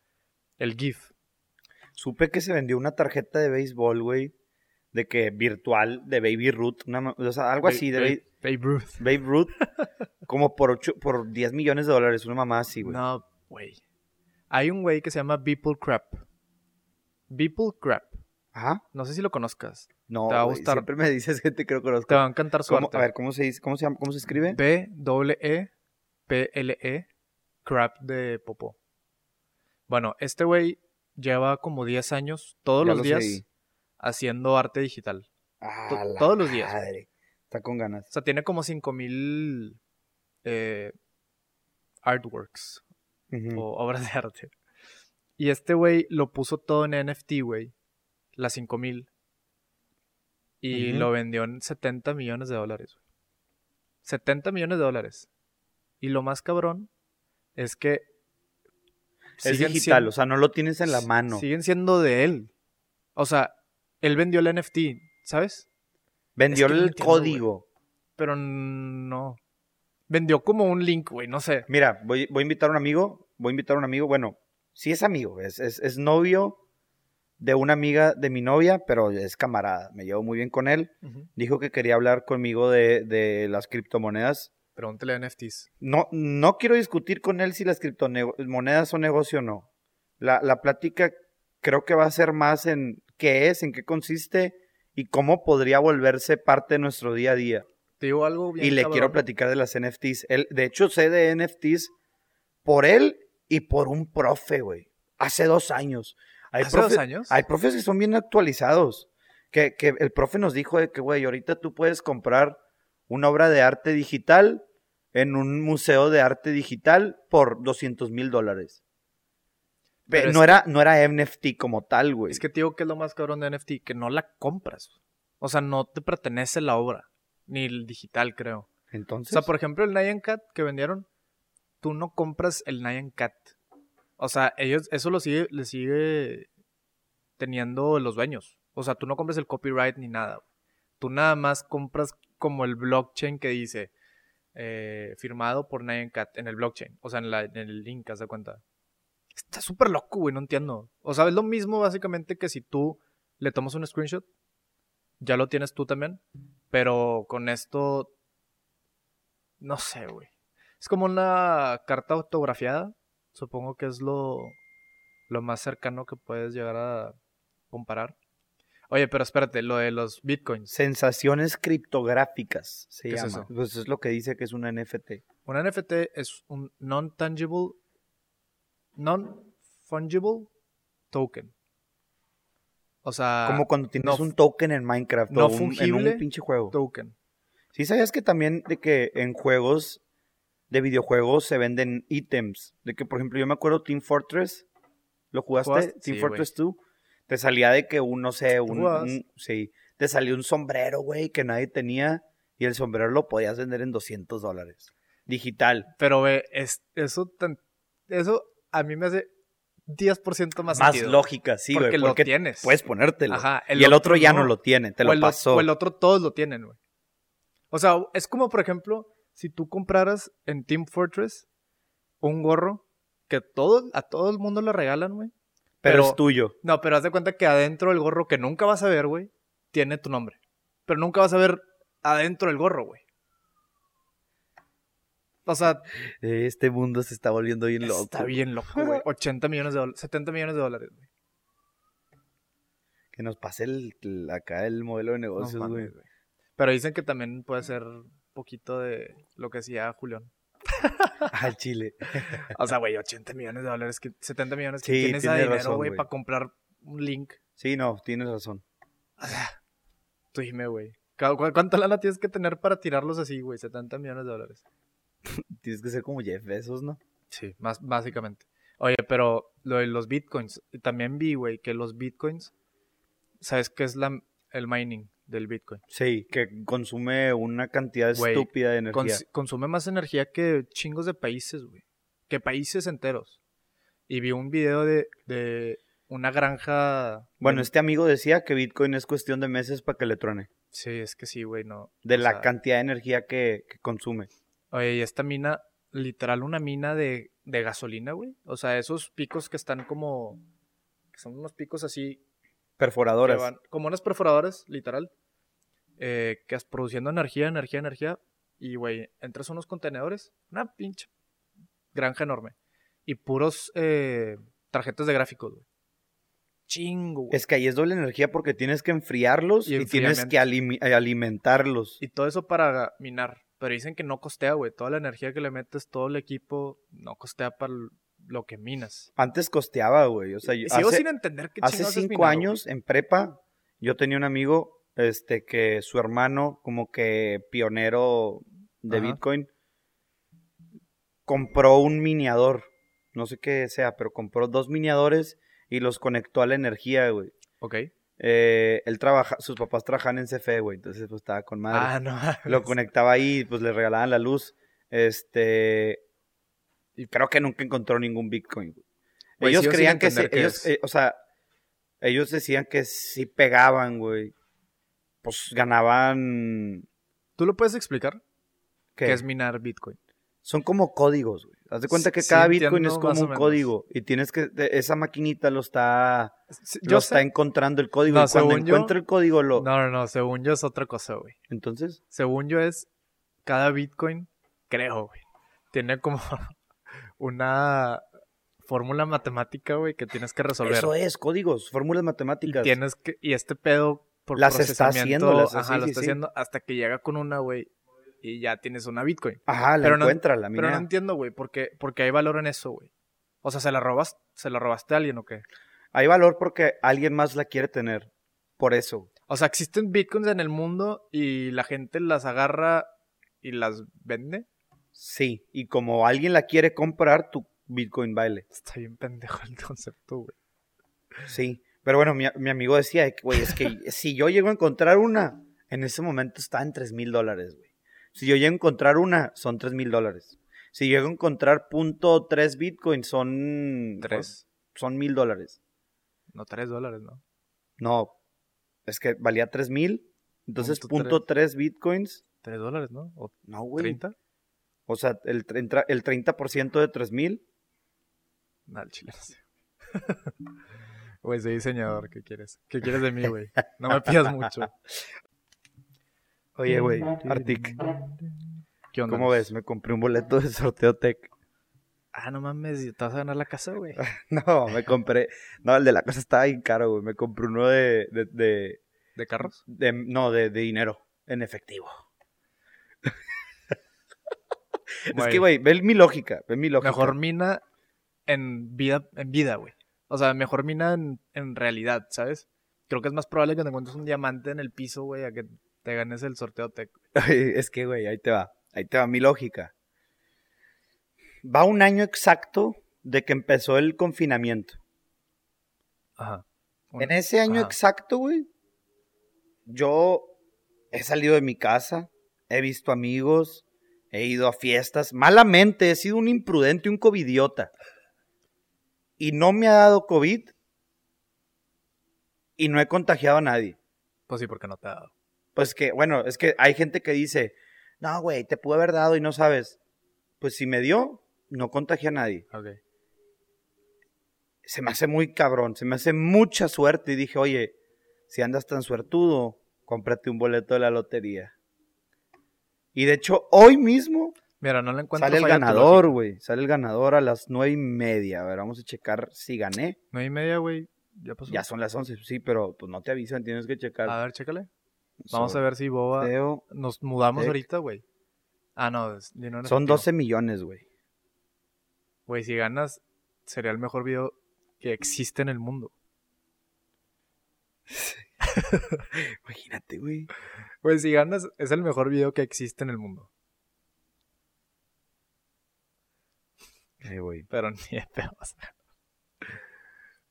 el GIF. Supe que se vendió una tarjeta de béisbol, güey. De que virtual, de Baby Ruth. una o sea, algo así, de Babe, Babe Ruth. Babe Ruth. como por, ocho, por 10 millones de dólares. Una mamá así, güey. No, güey. Hay un güey que se llama Beeple Crap. Beeple Crap. Ajá. No sé si lo conozcas. No, Te va a gustar. siempre me dices gente que no conozco. Te va a encantar su ¿Cómo- arte. a ver, ¿cómo se dice? ¿Cómo se llama? ¿Cómo se escribe? B W E P L E Crap de popó. Bueno, este güey lleva como 10 años todos Ya los lo días seguí. haciendo arte digital. Ah, la todos los días. madre. Está con ganas. O sea, tiene como 5000 eh, artworks o obras de arte. Y este güey lo puso todo en NFT, güey. Las 5000. Y lo vendió en 70 millones de dólares. güey. 70 millones de dólares. Y lo más cabrón es que. Es digital, siendo- o sea, no lo tienes en la mano. Siguen siendo de él. O sea, él vendió el NFT, ¿sabes? Vendió es que no el entiendo, código. Pero no. Vendió como un link, güey, no sé. Mira, voy, voy a invitar a un amigo. Voy a invitar a un amigo. Bueno, sí es amigo. Es, es, es novio de una amiga de mi novia, pero es camarada. Me llevo muy bien con él. Dijo que quería hablar conmigo de, de las criptomonedas. Pregúntale a NFTs. No, no quiero discutir con él si las criptomonedas son negocio o no. La, la plática creo que va a ser más en qué es, en qué consiste y cómo podría volverse parte de nuestro día a día. Te digo algo bien Y le cabrón. quiero platicar de las NFTs. Él, de hecho, sé de NFTs por él y por un profe, güey. Hace dos años. Hay ¿Hace dos profe- años? Hay profes que son bien actualizados. Que, que el profe nos dijo de que, güey, ahorita tú puedes comprar una obra de arte digital en un museo de arte digital por 200 mil dólares. Pero No era, no era NFT como tal, güey. Es que te digo que es lo más cabrón de NFT, que no la compras. O sea, no te pertenece la obra. Ni el digital, creo. O Entonces, sea, por ejemplo, el Nyan Cat que vendieron, tú no compras el Nyan Cat. O sea, ellos, eso lo sigue, le sigue teniendo los dueños. O sea, tú no compras el copyright ni nada. Tú nada más compras como el blockchain que dice eh, firmado por Nyan Cat en el blockchain. O sea, en, en el link, haz de cuenta. Está súper loco, güey, no entiendo. O sea, es lo mismo básicamente que si tú le tomas un screenshot, ya lo tienes tú también, pero con esto, no sé, güey. Es como una carta autografiada, supongo que es lo, lo más cercano que puedes llegar a comparar. Oye, pero espérate, lo de los bitcoins. Sensaciones criptográficas se ¿Qué es llama. eso? Pues es lo que dice que es una NFT. Un NFT es un non-tangible, non-fungible token. O sea, Como cuando tienes no un token en Minecraft no o un- en fungible un pinche juego. token. Sí, sabías que también de que en juegos de videojuegos se venden ítems. De que, por ejemplo, yo me acuerdo Team Fortress. ¿Lo jugaste? ¿Jugaste? Team Sí, Fortress 2. Te salía de que un, no sé, un, Sí. Te salió un sombrero, güey, que nadie tenía. Y el sombrero lo podías vender en 200 dólares. Digital. Pero ve, es, eso, tan- eso a mí me hace 10% más, Más sentido. lógica, sí, güey. Porque lo Porque tienes. puedes ponértelo. Ajá, y el otro, ya no. no. lo tiene. Te o lo pasó. o el otro todos lo tienen, güey. O sea, es como, por ejemplo, si tú compraras en Team Fortress un gorro que todo, a todo el mundo lo regalan, güey. pero, pero- es tuyo. No, pero haz de cuenta que adentro del gorro que nunca vas a ver, güey, tiene tu nombre. Pero nunca vas a ver adentro del gorro, güey. O sea, Este mundo se está volviendo bien loco. está bien loco, güey. 80 millones de dólares, 70 millones de dólares, güey. Que nos pase el, el- acá el modelo de negocios, güey. Pero dicen que también puede ser poquito de lo que decía Julián. Al chile. O sea, güey, 80 millones de dólares, que 70 millones. Sí, que tienes ese tiene dinero, razón, güey, para comprar un link? Sí, no, tienes razón. O sea, tú dime, güey. ¿cu- cu- ¿Cuánta lana tienes que tener para tirarlos así, güey? 70 millones de dólares. Tienes que ser como Jeff Bezos, ¿no? Sí, más básicamente. Oye, pero lo de los bitcoins, también vi, güey, que los bitcoins, ¿sabes qué es la, el mining del bitcoin? Sí, que consume una cantidad Güey, estúpida de energía. Cons- consume más energía que chingos de países, güey. Que países enteros. Y vi un video de, de una granja. bueno, de- este amigo decía que Bitcoin es cuestión de meses para que le truene. Sí, es que sí, güey, no. De la sea, cantidad de energía que, que consume. Oye, y esta mina, literal, una mina de, de gasolina, güey. O sea, esos picos que están como. que son unos picos así. Que Perforadoras. van- como unas perforadoras, literal. eh, que es produciendo energía, energía, energía. Y, güey, entras a unos contenedores. Una pinche granja enorme. Y puros eh, tarjetas de gráficos, güey. Chingo, güey. Es que ahí es doble energía porque tienes que enfriarlos Y y, tienes que eh, alimentarlos. Y todo eso para minar. Pero dicen que no costea, güey. Toda la energía que le metes, todo el equipo, no costea para lo que minas. Antes costeaba, güey. O sea, yo- sigo hace, sin entender qué hace cinco años en prepa, yo tenía un amigo este que su hermano, como que pionero de Ajá. Bitcoin, compró un miniador. No sé qué sea, pero compró dos miniadores y los conectó a la energía, güey. güey. Ok. Eh, él trabaja, sus papás trabajan en CFE, güey, entonces pues estaba con madre. Ah, no. Lo conectaba ahí, pues le regalaban la luz. Este. Y creo que nunca encontró ningún Bitcoin. güey. Güey, ellos creían que, qué ellos, eh, o sea, ellos decían que si pegaban, güey, pues ganaban. ¿Tú lo puedes explicar? ¿qué? ¿Qué es minar Bitcoin? Son como códigos, güey. Haz de cuenta que Sí, cada Bitcoin es como un código y tienes que esa maquinita lo está Sí, lo está encontrando el código No, y cuando yo- encuentra el código lo No, no, no. Según yo es otra cosa, güey. entonces Según yo es cada Bitcoin, creo, güey. Tiene como una fórmula matemática, güey, que tienes que resolver. eso es códigos, fórmulas y matemáticas. tienes que y este pedo por Las está procesamiento, haciendo, las- ajá, sí, lo sí, está sí. haciendo hasta que llega con una, güey, y ya tienes una Bitcoin. Ajá, la Pero no- encuentra la Pero no mina. entiendo, güey, por qué, porque hay valor en eso, güey. O sea, ¿se la robas, se la robaste a alguien o qué? Hay valor porque alguien más la quiere tener. Por eso. O sea, existen bitcoins en el mundo y la gente las agarra y las vende. Sí. Y como alguien la quiere comprar, tu Bitcoin vale. Está bien pendejo el concepto, güey. Sí. Pero bueno, mi, mi amigo decía, de que, güey, es que si yo llego a encontrar una, en ese momento está en 3 mil dólares, güey. Si yo llego a encontrar una, son 3 mil dólares. Si llego a encontrar punto .3 Bitcoin, son... ¿Tres? Son mil dólares. No, tres dólares, ¿no? No, es que valía 3 mil. Entonces, Punto punto .3 Bitcoins. Tres dólares, ¿no? ¿O No, güey. treinta? O sea, el 30%, el 30 de 3 mil No, al chile no sé. Güey, soy diseñador, ¿qué quieres? ¿Qué quieres de mí, güey? No me pidas mucho. Oye, güey, Artic, ¿Qué onda? ¿cómo ves? Me compré un boleto de sorteo Tech. Ah, no mames, te vas a ganar la casa, güey. No, me compré. No, el de la casa estaba bien caro, güey. Me compré uno de. de, de, ¿De carros? de- no, de, de dinero. En efectivo. Es que, güey, ve mi lógica. Ve mi lógica. Mejor mina en vida, en vida, güey. O sea, mejor mina en, en realidad, ¿sabes? Creo que es más probable que te encuentres un diamante en el piso, güey, a que te ganes el sorteo tech. Es que, güey, ahí te va. Ahí te va mi lógica. Va un año exacto de que empezó el confinamiento. Ajá. En ese año Ajá. exacto, güey, yo he salido de mi casa, he visto amigos, he ido a fiestas. Malamente he sido un imprudente, un covidiota. Y no me ha dado COVID y no he contagiado a nadie. Pues sí, porque no te ha dado. Pues que, bueno, es que hay gente que dice, no, güey, te pude haber dado y no sabes. Pues si me dio, no contagié a nadie. Ok. se me hace muy cabrón, se me hace mucha suerte. Y dije, oye, si andas tan suertudo, cómprate un boleto de la lotería. Y de hecho, hoy mismo Mira, no le encuentro sale el ganador, güey. Sale el ganador a las nueve y media. A ver, vamos a checar si gané. Nueve y media, güey. Ya pasó. Ya son las once, sí, pero pues no te avisan, tienes que checar. A ver, chécale. Vamos a ver si Boba... Nos mudamos ahorita, güey. Ah, no. en Son efectivo. 12 millones, güey. Güey, si ganas, sería el mejor video que existe en el mundo. Imagínate, güey. Güey, si ganas, es el mejor video que existe en el mundo. Eh, güey. Pero ni de pedo vas a.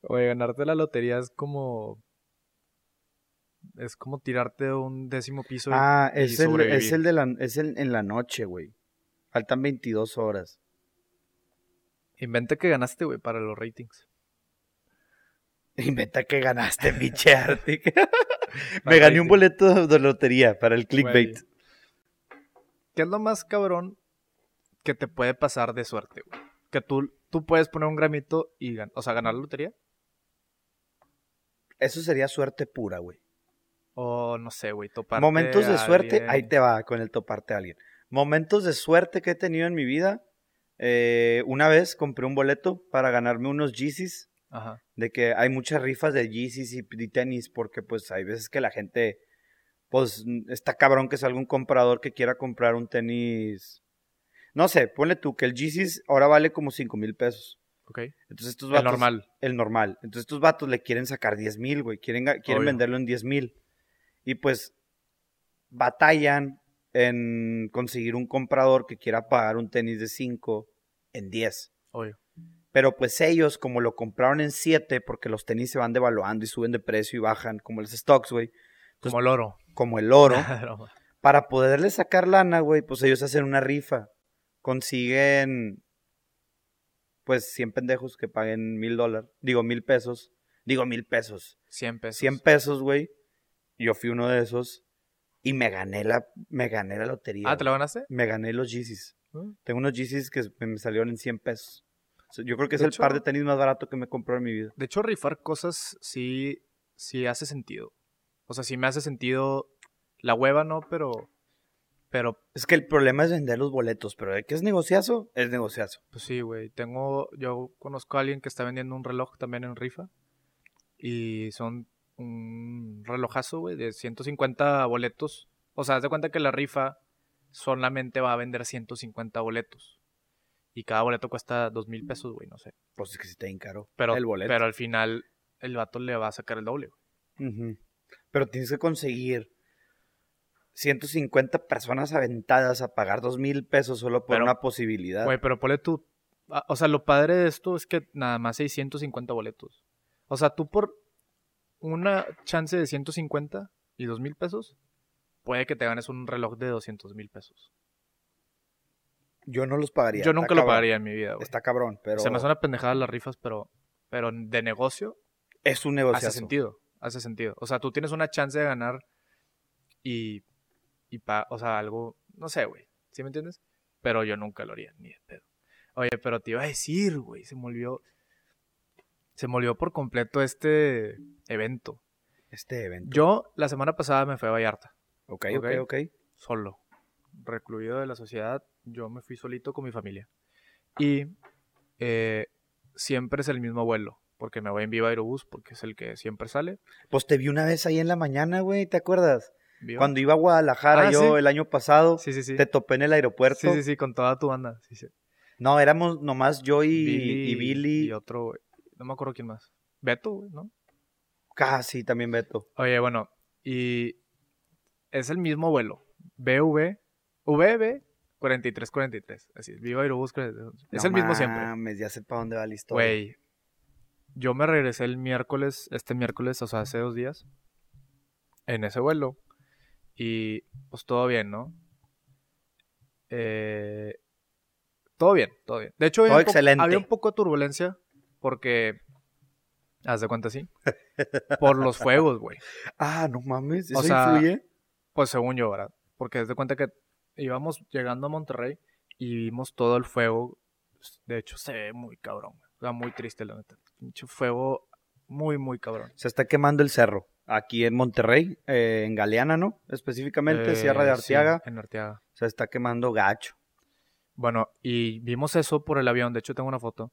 Güey, ganarte la lotería es como... Es como tirarte de un décimo piso Ah, y es el, es el de la, es el en la noche, güey. Faltan 22 horas. Inventa que ganaste, güey, para los ratings. Inventa que ganaste, pinche Arctic. Me gané un boleto de lotería para el clickbait. Güey. ¿Qué es lo más cabrón que te puede pasar de suerte, güey? Que tú, tú puedes poner un gramito y o sea, ganar la lotería. Eso sería suerte pura, güey. O no sé, güey, toparte Momentos de a suerte, alguien. ahí te va con el toparte a alguien. Momentos de suerte que he tenido en mi vida. eh, una vez compré un boleto para ganarme unos Yeezys. Ajá. De que hay muchas rifas de Yeezys y, y tenis. Porque pues hay veces que la gente. Pues está cabrón que salga un comprador que quiera comprar un tenis. No sé, ponle tú que el Yeezys ahora vale como 5 mil pesos. Ok. Entonces estos El vatos, normal. El normal. Entonces estos vatos le quieren sacar 10 mil, güey. Quieren, quieren Obvio. venderlo en 10 mil. Y pues batallan en conseguir un comprador que quiera pagar un tenis de 5 en 10. Obvio. Pero pues ellos, como lo compraron en 7, porque los tenis se van devaluando y suben de precio y bajan, como los stocks, güey, Pues- Como el oro. como el oro, para poderle sacar lana, güey, pues ellos hacen una rifa. Consiguen, pues, 100 pendejos que paguen mil dólares, digo, mil pesos, digo, mil pesos. 100 pesos. 100 pesos, güey. Yo fui uno de esos y me gané la, me gané la lotería. Ah, ¿te güey. ganaste? Me gané los Yeezys. Mm. Tengo unos Yeezys que me salieron en 100 pesos. Yo creo que es De el par de tenis más barato que me he comprado en mi vida. De hecho, rifar cosas sí, sí hace sentido. O sea, sí me hace sentido. La hueva no, pero. Pero, Es que el problema es vender los boletos, pero de que es negociazo, es negociazo. pues sí, güey. Tengo. Yo conozco a alguien que está vendiendo un reloj también en rifa. Y son un relojazo, güey, de 150 boletos. O sea, haz de cuenta que la rifa solamente va a vender 150 boletos. Y cada boleto cuesta dos mil pesos, güey, no sé. Pues es que sí está bien caro. Pero, el boleto. pero al final el vato le va a sacar el doble, güey. Pero tienes que conseguir 150 personas aventadas a pagar dos mil pesos solo por Pero- una posibilidad. Güey, pero ponle tú. O sea, lo padre de esto es que nada más hay 150 boletos. O sea, tú por una chance de 150 y 2 mil pesos, puede que te ganes un reloj de 200 mil pesos. Yo no los pagaría. Yo nunca lo cabrón. pagaría en mi vida, güey. Está cabrón, pero Se me suena pendejada las rifas, pero, pero de negocio es un negocio. hace sentido. Hace sentido. O sea, tú tienes una chance de ganar y. y pa- o sea, algo. No sé, güey. ¿Sí me entiendes? Pero yo nunca lo haría, ni de pedo. Oye, pero te iba a decir, güey. Se me olvidó. Se me olvidó por completo este evento. Este evento. Yo la semana pasada me fui a Vallarta, Ok, ok, Ok. ok. solo, recluido de la sociedad. Yo me fui solito con mi familia. Y eh, siempre es el mismo vuelo, porque me voy en Viva Aerobús, porque es el que siempre sale. Pues te vi una vez ahí en la mañana, güey, ¿te acuerdas? Viva. Cuando iba a Guadalajara Ah, yo sí. el año pasado, Sí, sí, sí. te topé en el aeropuerto. Sí, sí, sí, con toda tu banda. Sí, sí. No, éramos nomás yo y y Billy. Y otro, güey. No me acuerdo quién más. Beto, güey, ¿no? Casi también Beto. Oye, bueno, y es el mismo vuelo. BV, VB 4343. Así es, Viva Aerobús 43. Es No el mismo siempre. mames, ya sé para dónde va la historia. Güey, yo me regresé el miércoles, este miércoles, o sea, hace dos días, en ese vuelo. Y pues todo bien, ¿no? Eh, todo bien, todo bien. De hecho, había, Todo un poco- excelente. había un poco de turbulencia porque, haz de cuenta, sí, por los fuegos, güey. Ah, no mames, O eso sea, influye. Pues según yo, ¿verdad? Porque haz de cuenta que íbamos llegando a Monterrey y vimos todo el fuego. De hecho, se ve muy cabrón. O sea, muy triste, la neta. Pinche fuego muy, muy cabrón. Se está quemando el cerro. Aquí en Monterrey, eh, en Galeana, ¿no? Específicamente, Eh, Sierra de sí, Arteaga. en Arteaga. Se está quemando gacho. Bueno, y vimos eso por el avión. De hecho, tengo una foto.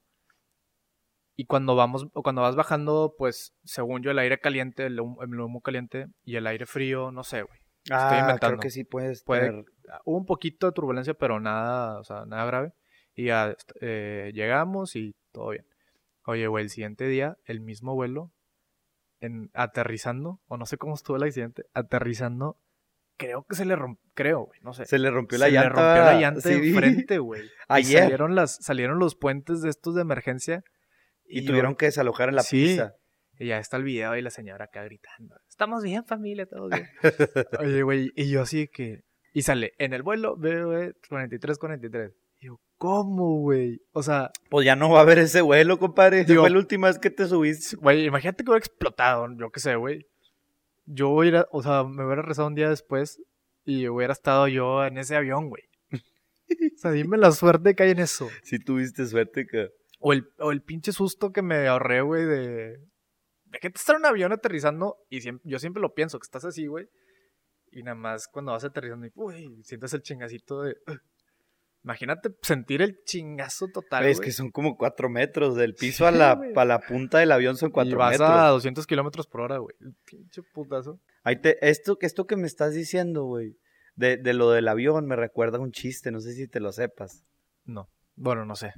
Y cuando vamos, o cuando vas bajando, pues, según yo, el aire caliente, el humo, el humo caliente y el aire frío, no sé, güey. Ah, creo inventando. que sí puedes Puede- tener- hubo un poquito de turbulencia, pero nada, o sea, nada grave. Y ya eh, llegamos y todo bien. Oye, güey, el siguiente día, el mismo vuelo, en, aterrizando, o no sé cómo estuvo el accidente, aterrizando, creo que se le rompió, creo, güey, no sé. Se le rompió la se llanta. le rompió la llanta sí, vi. enfrente, güey. Ayer. salieron, las, salieron los puentes de estos de emergencia. Y, tuvieron que desalojar en la Sí. pista. y ya está el video y la señora acá gritando. Estamos bien, familia, estamos bien. Oye, güey, y yo así que... Y sale, en el vuelo, BB 4343. Y yo, ¿cómo, güey? O sea, Pues ya no va a haber ese vuelo, compadre. Digo- fue la última vez que te subiste. güey, imagínate que hubiera explotado, yo qué sé, güey. Yo hubiera, o sea, me hubiera rezado un día después y hubiera estado yo en ese avión, güey. O sea, dime la suerte que hay en eso. Sí tuviste suerte que... O el, o el pinche susto que me ahorré, güey, de... De que te está en un avión aterrizando y siem- yo siempre lo pienso, que estás así, güey. Y nada más cuando vas aterrizando y, uy, sientes el chingacito de... Imagínate sentir el chingazo total, es güey. que son como cuatro metros. Del piso a, la, a la punta del avión son y cuatro vas metros. a 200 kilómetros por hora, güey. Pinche putazo. Ahí te, esto, esto que me estás diciendo, güey, de, de lo del avión, me recuerda a un chiste. No sé si te lo sepas. No. Bueno, no sé.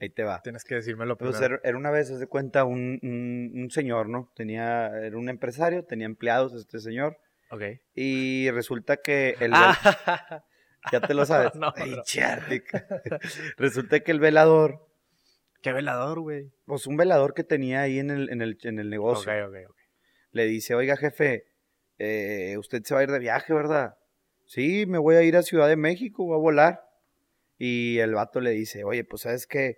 Ahí te va. Tienes que decírmelo Pues primero. era, era una vez, de cuenta, un, un, un señor, ¿no? Tenía, era un empresario, tenía empleados este señor. Ok. Y resulta que el... Ah, Ya te lo sabes. No, Ay, no. Resulta que el velador, qué velador, güey. pues un velador que tenía ahí en el, en el, en el negocio, Ok, ok, ok. le dice, oiga jefe, eh, usted se va a ir de viaje, ¿verdad? Sí, me voy a ir a Ciudad de México, voy a volar. Y el vato le dice, oye, pues sabes que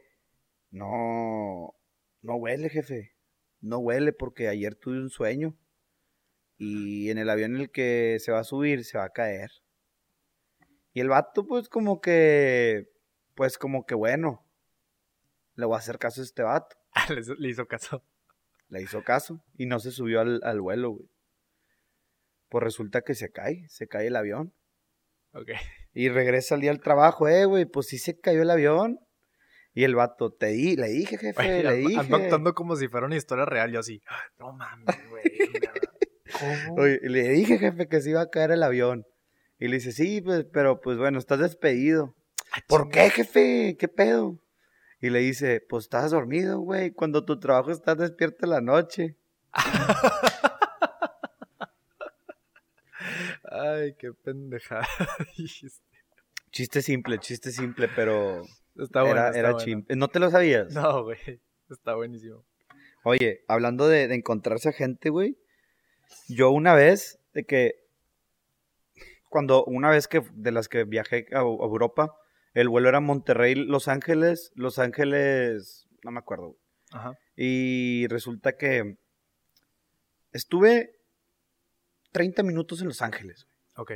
no, no huele, jefe. No huele porque ayer tuve un sueño. Y en el avión en el que se va a subir se va a caer. Y el vato, pues como que, pues como que bueno, le voy a hacer caso a este vato. Ah, le, hizo caso. Le hizo caso y no se subió al, al vuelo, güey. Pues resulta que se cae, se cae el avión. Ok. Y regresa al día al trabajo, eh, güey, pues sí se cayó el avión. Y el vato, te di, le dije, jefe, le dije. ando actuando como si fuera una historia real. Yo así, "Ah, no mames, güey. nada". ¿Cómo? Oye, le dije, jefe, que se iba a caer el avión. Y le dice, sí, pues, pero pues bueno, estás despedido. Ah, ¿Por qué, jefe? ¿Qué pedo? Y le dice, pues estás dormido, güey. Cuando tu trabajo estás despierto en la noche. Ay, qué pendejada. Chiste simple, chiste simple, pero está bueno. era, está bueno. ¿No te lo sabías? No, güey. Está buenísimo. Oye, hablando de, de encontrarse a gente, güey. Yo una vez, de que. Cuando, una vez que de las que viajé a, a Europa, el vuelo era Monterrey, Los Ángeles, Los Ángeles, no me acuerdo. Ajá. Y resulta que estuve 30 minutos en Los Ángeles. Ok.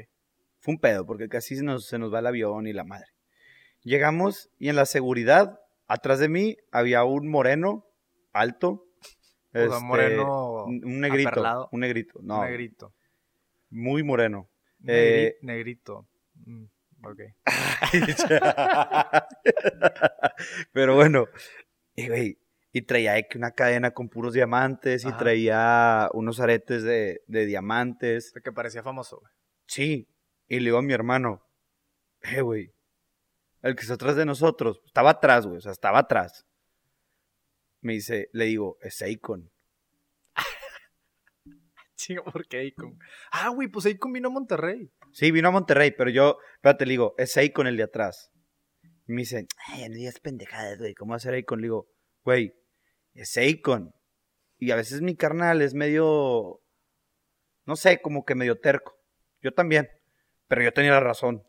Fue un pedo, porque casi se nos, se nos va el avión y la madre. Llegamos y en la seguridad, atrás de mí, había un moreno alto, sea, Este, moreno Un negrito. aperlado. Un negrito. No, Negrito. muy moreno. Negri- Eh, negrito. Mm, ok. Pero bueno, y, güey, y traía una cadena con puros diamantes y traía unos aretes de, de diamantes. Que parecía famoso, güey. Sí. Y le digo a mi hermano, eh, güey, el que está atrás de nosotros, estaba atrás, güey, o sea, estaba atrás. Me dice, le digo, es Akon. Chinga, ¿por qué Akon? Ah, güey, pues Akon vino a Monterrey. Sí, vino a Monterrey, pero yo, espérate, le digo, es Akon el de atrás. Y me dice, ay, no digas pendejadas, güey, ¿cómo va a ser Akon? Le digo, güey, es Akon. Y a veces mi carnal es medio, no sé, como que medio terco. Yo también, pero yo tenía la razón.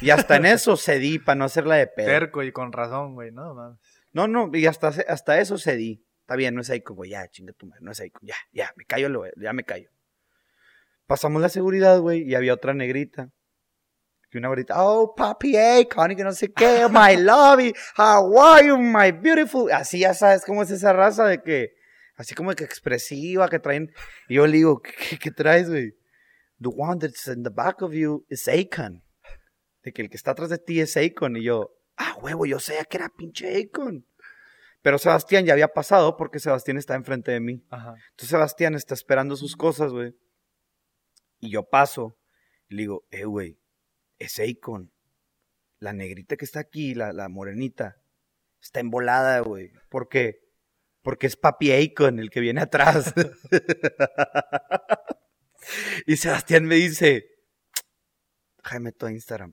Y hasta en eso cedí para no hacerla de pedo. Terco y con razón, güey, no mames. No, no, y hasta, hasta eso cedí. Está bien, no es Akon, güey, ya, chinga tu madre, no es Akon, ya, ya, me callo, lo- ya me callo. Pasamos la seguridad, güey, y había otra negrita. Y una güerita, oh, papi Akon, y que no sé qué, my lovey, how are you, my beautiful. Así ya sabes cómo es esa raza de que, así como que expresiva, que traen. Y yo le digo, ¿qué, qué- qué traes, güey? The one that's in the back of you is Akon. De que el que está atrás de ti es Akon. Y yo, ah, huevo, yo sé que era pinche Akon. Pero Sebastián ya había pasado porque Sebastián está enfrente de mí. Ajá. Entonces Sebastián está esperando sus cosas, güey. Y yo paso y le digo, eh, güey, es Akon. La negrita que está aquí, la, la morenita, está embolada, güey. ¿Por qué? Porque es papi Akon el que viene atrás. y Sebastián me dice, déjame tu Instagram.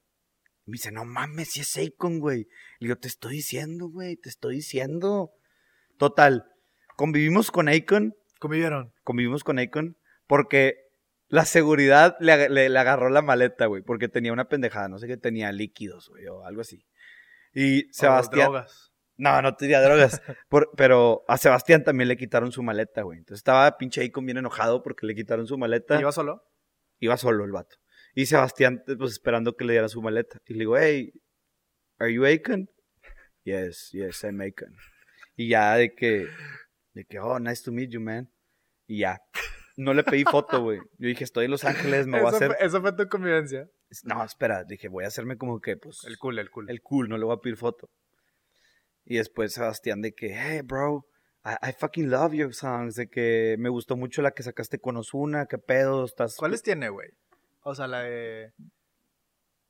Me dice, no mames, si es Akon, güey. Le digo, te estoy diciendo, güey, te estoy diciendo. Total, convivimos con Akon, ¿Convivieron? convivimos con Akon, porque la seguridad le, ag- le- le agarró la maleta, güey, porque tenía una pendejada, no sé qué tenía, líquidos, güey, o algo así. Y ¿O Sebastián... drogas? No, no tenía drogas. Por- pero a Sebastián también le quitaron su maleta, güey. Entonces estaba pinche Akon bien enojado porque le quitaron su maleta. ¿Iba solo? Iba solo el vato. Y Sebastián, pues esperando que le diera su maleta. Y le digo, hey, ¿are you Akon? Yes, yes, I'm Akon. Y ya de que, de que, oh, nice to meet you, man. Y ya. No le pedí foto, güey. Yo dije, estoy en Los Ángeles, me voy a hacer. fue- Eso fue tu convivencia. No, espera, dije, voy a hacerme como que, pues, El cool, el cool. el cool, no le voy a pedir foto. Y después Sebastián de que, hey, bro, I, I fucking love your songs. De que me gustó mucho la que sacaste con Osuna, qué pedo, estás. ¿Cuáles tiene, güey? O sea, la de...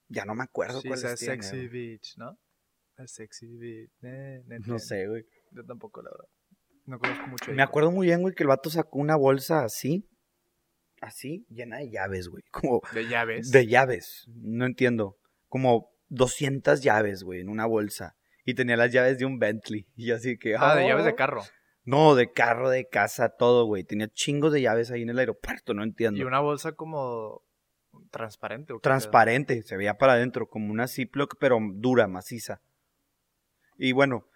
Ya no me acuerdo Sí, esa tiene, Sexy güey. Beach, ¿no? La Sexy Beach. No sé, güey. Yo tampoco, la verdad. No conozco mucho. Me acuerdo muy bien, güey, que el vato sacó una bolsa así, así, llena de llaves, güey. Como De llaves. de llaves, no entiendo. Como 200 llaves, güey, en una bolsa. Y tenía las llaves de un Bentley. Y así que. Ah, de "Oh". llaves de carro. No, de carro, de casa, todo, güey. Tenía chingos de llaves ahí en el aeropuerto, no entiendo. Y una bolsa como transparente. ¿o qué Transparente, se veía para adentro, como una Ziploc, pero dura, maciza. Y bueno,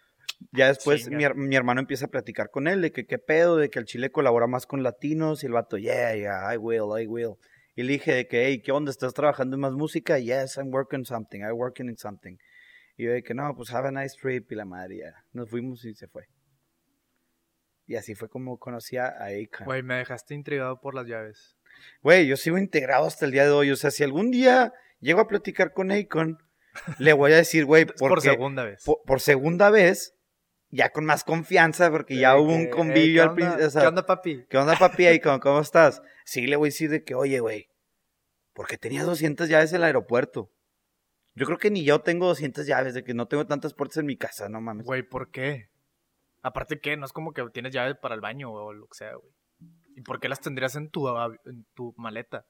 ya después mi, mi hermano empieza a platicar con él de que qué pedo, de que el Chile colabora más con latinos. Y el vato, yeah, yeah, I will, I will. Y le dije de que, hey, ¿qué onda? ¿Estás trabajando en más música? Yes, I'm working something, I'm working in something. Y yo de que, no, pues have a nice trip y la madre, ya. Nos fuimos y se fue. Y así fue como conocí a a Akon. Güey, me dejaste intrigado por las llaves. Güey, yo sigo integrado hasta el día de hoy. O sea, si algún día llego a platicar con Akon, le voy a decir, güey, por porque segunda vez. por, por segunda vez, ya con más confianza, porque ya hubo un que, convivio "Ey, al principio. sea, ¿Qué onda, papi? ¿Qué onda, papi Akon? ¿Cómo estás? Sí, le voy a decir de que, oye, güey, ¿por qué tenías 200 llaves en el aeropuerto? Yo creo que ni yo tengo 200 llaves, de que no tengo tantas puertas en mi casa, no mames. Güey, ¿por qué? Aparte, ¿qué? No es como que tienes llaves para el baño o lo que sea, güey. ¿Y por qué las tendrías en tu, av- en tu maleta?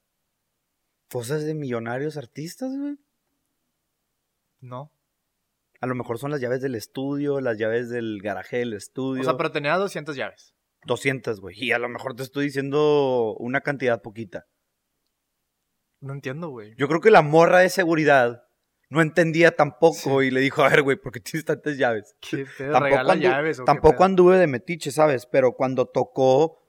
Cosas de millonarios artistas, güey. No. A lo mejor son las llaves del estudio, las llaves del garaje del estudio. O sea, pero tenía 200 llaves. 200, güey. Y a lo mejor te estoy diciendo una cantidad poquita. No entiendo, güey. Yo creo que la morra de seguridad no entendía tampoco y le dijo, a ver, güey, ¿por qué tienes tantas llaves? ¿Qué pedo? Tampoco, ¿Regala andu- llaves o qué tampoco pedo? anduve de metiche, ¿sabes? Pero cuando tocó,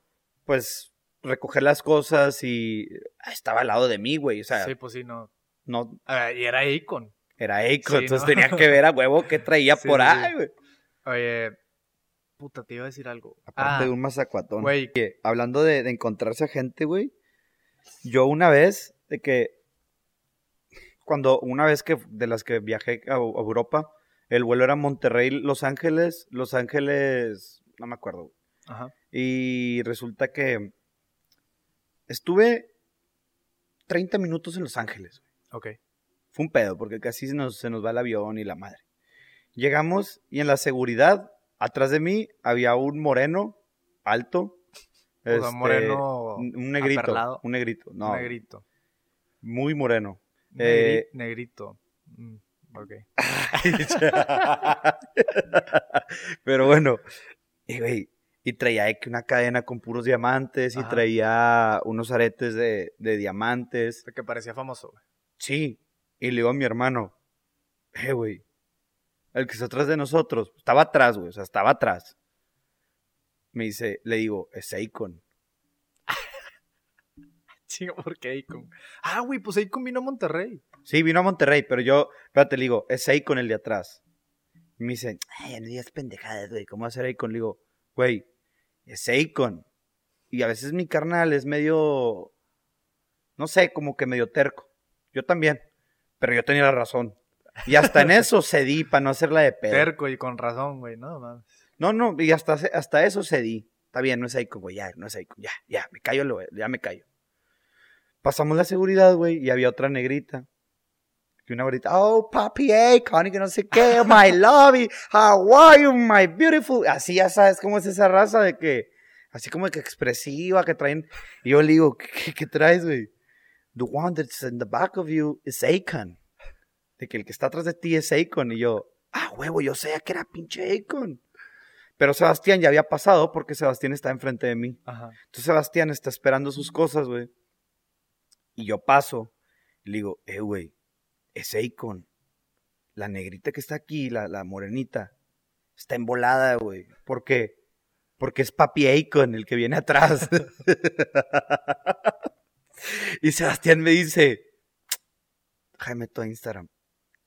pues, recoger las cosas y ah, estaba al lado de mí, güey. O sea, Sí, pues sí, no. no Ah, y era Akon. era Sí, entonces ¿no? tenía que ver a huevo qué traía Sí, por ahí, güey. Oye, Puta, te iba a decir algo. Aparte Ah, de un mazacuatón. Güey, hablando de, de encontrarse a gente, güey. Yo una vez, de que. Cuando, una vez que de las que viajé a, a Europa, el vuelo era Monterrey, Los Ángeles, Los Ángeles, no me acuerdo. güey. Ajá. Y resulta que estuve 30 minutos en Los Ángeles. Ok. Fue un pedo, porque casi se nos, se nos va el avión y la madre. Llegamos y en la seguridad, atrás de mí, había un moreno alto. O sea, este, moreno un un negrito. aperlado. Un negrito, no. Negrito. Muy moreno. Negri- Eh, Negrito. Mm, ok. Pero bueno, y, güey, y traía una cadena con puros diamantes y traía unos aretes de, de diamantes. Que parecía famoso, güey. Sí. Y le digo a mi hermano, eh, güey, el que está atrás de nosotros, estaba atrás, güey, o sea, estaba atrás. Me dice, le digo, es Akon. Chinga, ¿por qué Akon? Ah, güey, pues Akon vino a Monterrey. Sí, vino a Monterrey, pero yo, espérate, le digo, es Akon el de atrás. Y me dice, ay, no digas pendejadas, güey, ¿cómo va a ser Akon? Le digo, güey, es Akon. Y a veces mi carnal es medio, no sé, como que medio terco. Yo también, pero yo tenía la razón. Y hasta en eso cedí para no hacerla de pedo. Terco y con razón, güey. No, mames. No, no, y hasta, hasta eso cedí. Está bien, no es Icon, güey, ya, no es Icon, ya, ya, me callo, lo- ya me callo. Pasamos la seguridad, güey, y había otra negrita. Y una güerita, oh, papi Icon, y que no sé qué, my love, how are you, my beautiful. Así ya sabes cómo es esa raza de que, así como que expresiva, que traen. Y yo le digo, ¿qué, qué- qué traes, güey? The one that's in the back of you is Akon. De que el que está atrás de ti es Akon. Y yo, ah, huevo, yo sé que era pinche Akon. Pero Sebastián ya había pasado porque Sebastián está enfrente de mí. Ajá. Entonces Sebastián está esperando sus cosas, güey. Y yo paso y le digo, eh, güey, es Akon. La negrita que está aquí, la, la morenita, está embolada, güey. ¿Por qué? Porque es papi Akon el que viene atrás. y Sebastián me dice, Jaime, tu Instagram.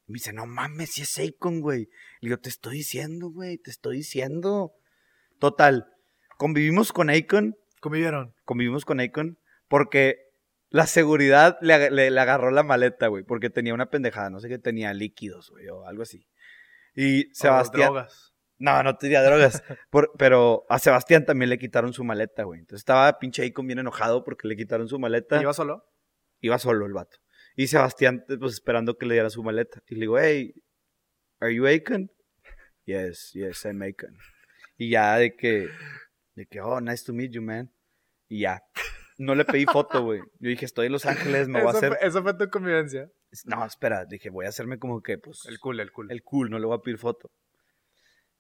Me dice, no mames, si es Akon, güey. Le digo, te estoy diciendo, güey, te estoy diciendo. Total, convivimos con Akon, ¿Convivieron? convivimos con Akon, porque la seguridad le, ag- le- le agarró la maleta, güey, porque tenía una pendejada, no sé qué tenía, líquidos, güey, o algo así. Y ¿O Sebastián... drogas? No, no tenía drogas. Por- pero a Sebastián también le quitaron su maleta, güey. Entonces estaba pinche Akon bien enojado porque le quitaron su maleta. ¿Iba solo? Iba solo el vato. Y Sebastián, pues esperando que le diera su maleta. Y le digo, hey, ¿are you Akon? Yes, yes, I'm Akon. Y ya de que, de que, oh, nice to meet you, man. Y ya. No le pedí foto, güey. Yo dije, estoy en Los Ángeles, me voy a hacer. fue- Eso fue tu convivencia. No, espera, dije, voy a hacerme como que, pues, El cool, el cool. el cool, no le voy a pedir foto.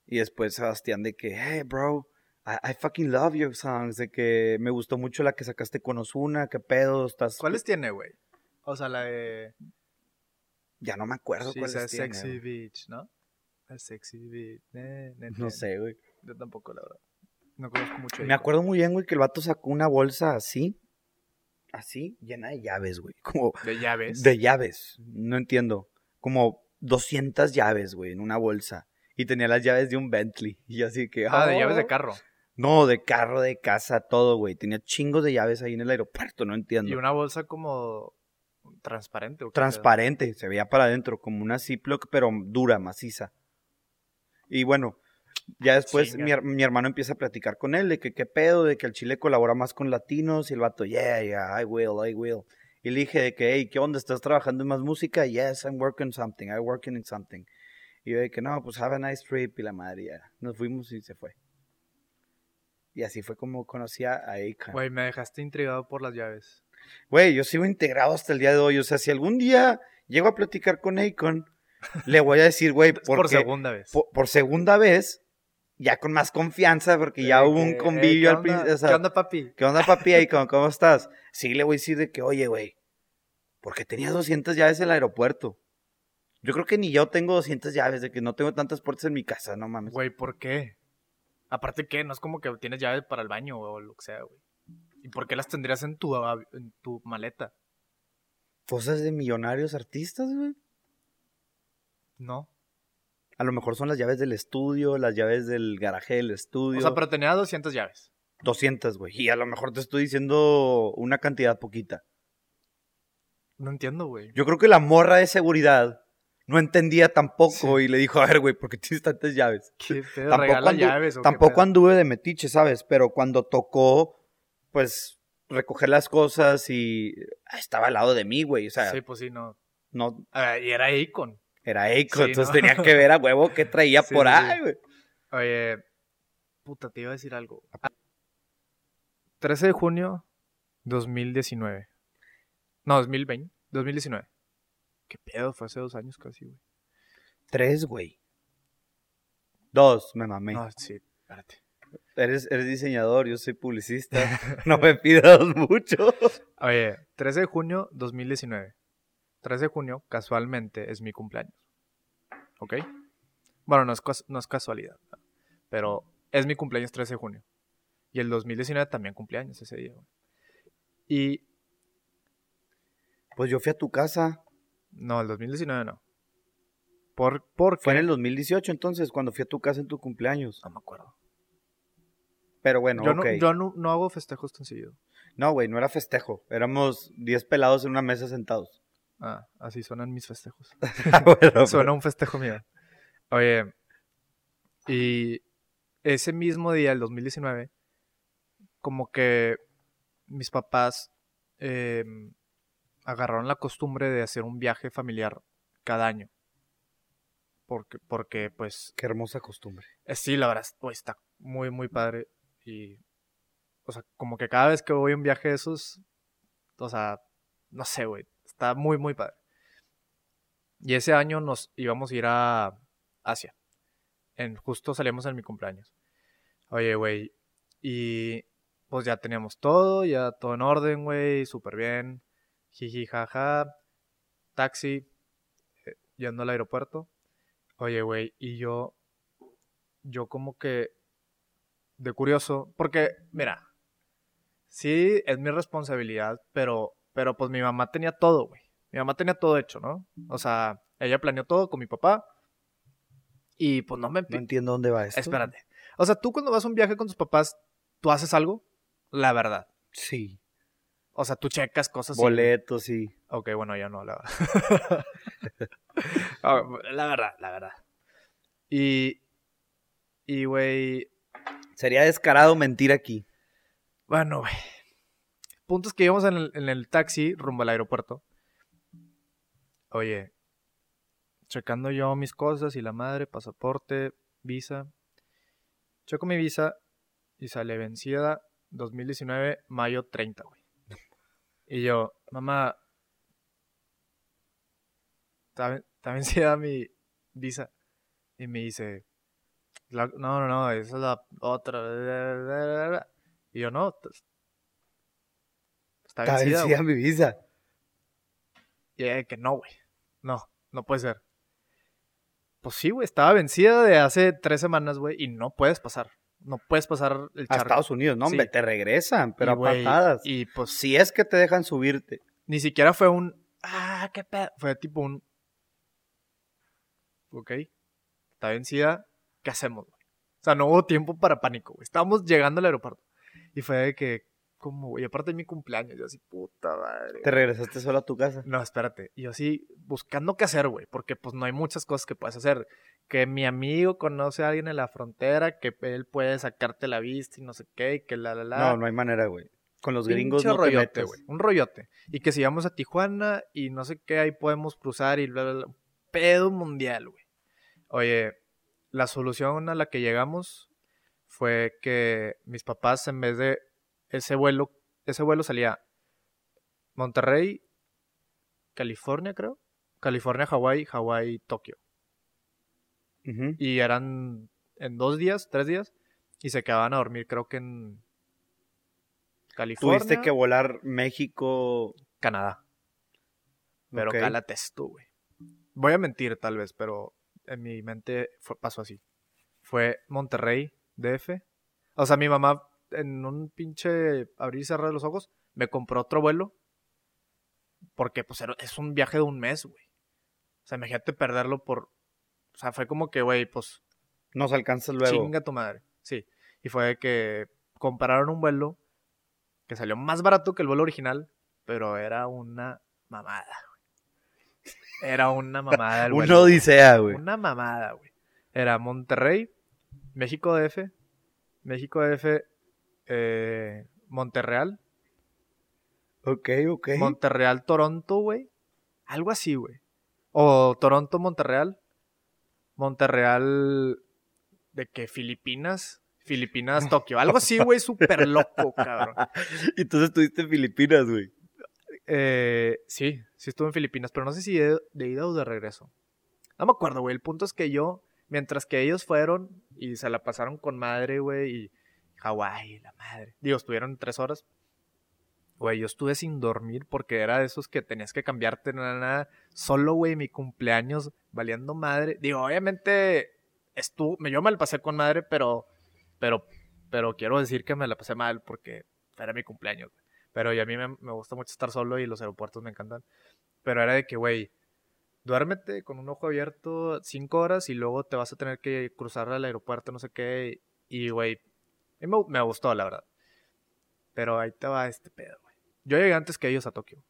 Y después Sebastián de que, hey, bro, I, I fucking love your songs. De que me gustó mucho la que sacaste con Osuna, qué pedo, estás. ¿Cuáles tiene, güey? O sea, la de... Ya no me acuerdo Sí, esa tiene, Sexy. Beach, ¿no? Es Sexy Beach. Ne, ne, No sé, güey. Yo tampoco, la verdad. No conozco mucho. Me acuerdo muy bien, güey, que el vato sacó una bolsa así, así, llena de llaves, güey. Como De llaves. de llaves, no entiendo. Como 200 llaves, güey, en una bolsa. Y tenía las llaves de un Bentley. Y así que. Ah, de llaves de "Oh". carro. No, de carro, de casa, todo, güey. Tenía chingos de llaves ahí en el aeropuerto, no entiendo. Y una bolsa como transparente. ¿o Transparente, se veía para adentro, como una Ziploc, pero dura, maciza. Y bueno, ya después Chinga. mi, mi hermano empieza a platicar con él de que qué pedo, de que el Chile colabora más con latinos. Y el vato, yeah, yeah, I will, I will. Y le dije de que, hey, ¿qué onda? ¿Estás trabajando en más música? Yes, I'm working on something, I'm working in something. Y yo de que, no, pues have a nice trip y la madre, ya. Nos fuimos y se fue. Y así fue como conocí a a Akon. Güey, me dejaste intrigado por las llaves. Güey, yo sigo integrado hasta el día de hoy. O sea, si algún día llego a platicar con Akon, le voy a decir, güey, por segunda vez. por, por segunda vez, ya con más confianza, porque ya De hubo un que, convivio "Eh, al ¿qué principio. o sea, ¿Qué onda, papi? ¿Qué onda, papi Akon? ¿Cómo estás? Sí, le voy a decir de que, oye, güey, porque tenías 200 llaves en el aeropuerto. Yo creo que ni yo tengo 200 llaves, de que no tengo tantas puertas en mi casa, no mames. Güey, ¿por qué? Aparte, ¿qué? No es como que tienes llaves para el baño o lo que sea, güey. ¿Y por qué las tendrías en tu, en tu maleta? Cosas de millonarios artistas, güey. No. A lo mejor son las llaves del estudio, las llaves del garaje del estudio. O sea, pero tenía 200 llaves. 200, güey. Y a lo mejor te estoy diciendo una cantidad poquita. No entiendo, güey. Yo creo que la morra de seguridad no entendía tampoco y le dijo, a ver, güey, ¿por qué tienes tantas llaves? ¿Qué pedo? Tampoco, ¿Regala andu- llaves o tampoco anduve de metiche, ¿sabes? Pero cuando tocó, pues, recoger las cosas y estaba al lado de mí, güey. O sea, Sí, pues sí, no. no ver, y era Icon. Era Eiko, Sí, entonces ¿no? tenía que ver a huevo qué traía Sí, por ahí, güey. Oye, puta, te iba a decir algo. 13 de junio 2019. No, 2020. 2019. ¿Qué pedo? Fue hace dos años casi, güey. Tres, güey. Dos, me mamé. No, sí, espérate. Eres, eres diseñador, yo soy publicista. no me pidas mucho. Oye, 13 de junio 2019. 13 de junio, casualmente, es mi cumpleaños. ¿Ok? Bueno, no es, no es casualidad. ¿no? Pero es mi cumpleaños 13 de junio. Y el 2019 también cumpleaños ese día. Y Pues yo fui a tu casa. no, el 2019 no. Por, porque... Fue en el 2018 entonces, cuando fui a tu casa en tu cumpleaños. No me acuerdo. Pero bueno, yo ok. no, yo no, no hago festejos tan seguido. No, güey, no era festejo. Éramos 10 pelados en una mesa sentados. Ah, así suenan mis festejos. Bueno, Suena un festejo mío. Oye, y ese mismo día, el 2019, como que mis papás eh, agarraron la costumbre de hacer un viaje familiar cada año. Porque, porque pues, Qué hermosa costumbre. eh, sí, la verdad, pues, está muy, muy padre. Y, o sea, como que cada vez que voy a un viaje de esos, o sea, no sé, güey, está muy, muy padre. Y ese año nos íbamos a ir a Asia. En, justo salimos en mi cumpleaños. Oye, güey, y pues ya teníamos todo, ya todo en orden, güey, súper bien. Jiji, jaja. Taxi, eh, yendo al aeropuerto. Oye, güey, y yo, yo como que, de curioso, porque, mira, sí, es mi responsabilidad, pero, pero pues mi mamá tenía todo, güey. Mi mamá tenía todo hecho, ¿no? O sea, ella planeó todo con mi papá. Y pues no me... No entiendo dónde va esto. Espérate. O sea, tú cuando vas a un viaje con tus papás, ¿tú haces algo? La verdad. Sí. O sea, tú checas cosas. y- Boletos, sí. Ok, bueno, ya no, la verdad. Ah, la verdad, la verdad. Y, y, güey, Sería descarado mentir aquí. bueno, güey. Puntos que íbamos en el, taxi rumbo al aeropuerto. Oye, checando yo mis cosas y la madre, pasaporte, visa. Checo mi visa y sale vencida 2019, mayo 30, güey. Y yo, mamá, está, ven- está vencida mi visa. Y me dice, "La- no, no, no, esa es la otra. Y yo, no, está Está vencida. vencida güey". mi visa. Y que no, güey. No, no puede ser. Pues sí, güey, estaba vencida de hace tres semanas, güey, y no puedes pasar. No puedes pasar el A charco. Estados Unidos, no, hombre, Sí. te regresan, pero Y, a patadas. Y pues Si es que te dejan subirte. ni siquiera fue un. Ah, qué pedo. Fue tipo un. Ok. Está vencida. ¿Qué hacemos, güey? O sea, no hubo tiempo para pánico, güey. Estábamos llegando al aeropuerto. Y fue de que. ¿Cómo, güey? Aparte de mi cumpleaños. Yo así, puta madre. Te regresaste solo a tu casa. No, espérate. Yo así, buscando qué hacer, güey. Porque pues no hay muchas cosas que puedes hacer. Que mi amigo conoce a alguien en la frontera, que él puede sacarte la vista y no sé qué, y que la la la. No, no hay manera, güey. Con los gringos no te rollote, metes. güey. Un rollote. Y que si vamos a Tijuana y no sé qué, ahí podemos cruzar y bla, bla, bla. Pedo mundial, güey. Oye, la solución a la que llegamos fue que mis papás, en vez de ese vuelo, ese vuelo salía Monterrey, California, creo. California, Hawái, Hawái, Tokio. Y eran en dos días, tres días. Y se quedaban a dormir, creo que en California. Tuviste que volar México. Canadá. Pero ok. cálates tú, güey. Voy a mentir tal vez, pero en mi mente fue, pasó así. Fue Monterrey, DF. O sea, mi mamá en un pinche abrir y cerrar los ojos me compró otro vuelo. Porque pues es un viaje de un mes, güey. O sea, imagínate perderlo por sea, fue como que, güey, pues Nos alcanzas luego. chinga tu madre. Sí. Y fue que compraron un vuelo que salió más barato que el vuelo original, pero era una mamada, güey. Era una mamada el Una vuelo. güey. odisea, güey. Una mamada, güey. Era Monterrey, México DF, México DF, eh, Monterreal, Ok, ok. Monterreal, Toronto, güey. Algo así, güey. O Toronto, Monterreal. De que Filipinas. Filipinas, Tokio. Algo así, güey, súper loco, cabrón. y entonces estuviste en Filipinas, güey. Eh, sí, sí estuve en Filipinas, pero no sé si de, de ida o de regreso. No me acuerdo, güey. El punto es que yo, mientras que ellos fueron y se la pasaron con madre, güey, y Hawái, la madre. Digo, estuvieron tres horas. Güey, yo estuve sin dormir porque era de esos que tenías que cambiarte nada, nada. Solo, güey, mi cumpleaños valiendo madre. Digo, obviamente, estuvo, yo me la pasé con madre, pero, pero, pero quiero decir que me la pasé mal porque era mi cumpleaños. Pero y a mí me, me gusta mucho estar solo y los aeropuertos me encantan. Pero era de que, güey, duérmete con un ojo abierto cinco horas y luego te vas a tener que cruzar al aeropuerto, no sé qué. Y, güey, me, me gustó, la verdad. Pero ahí te va este pedo, güey. Yo llegué antes que ellos a Tokio.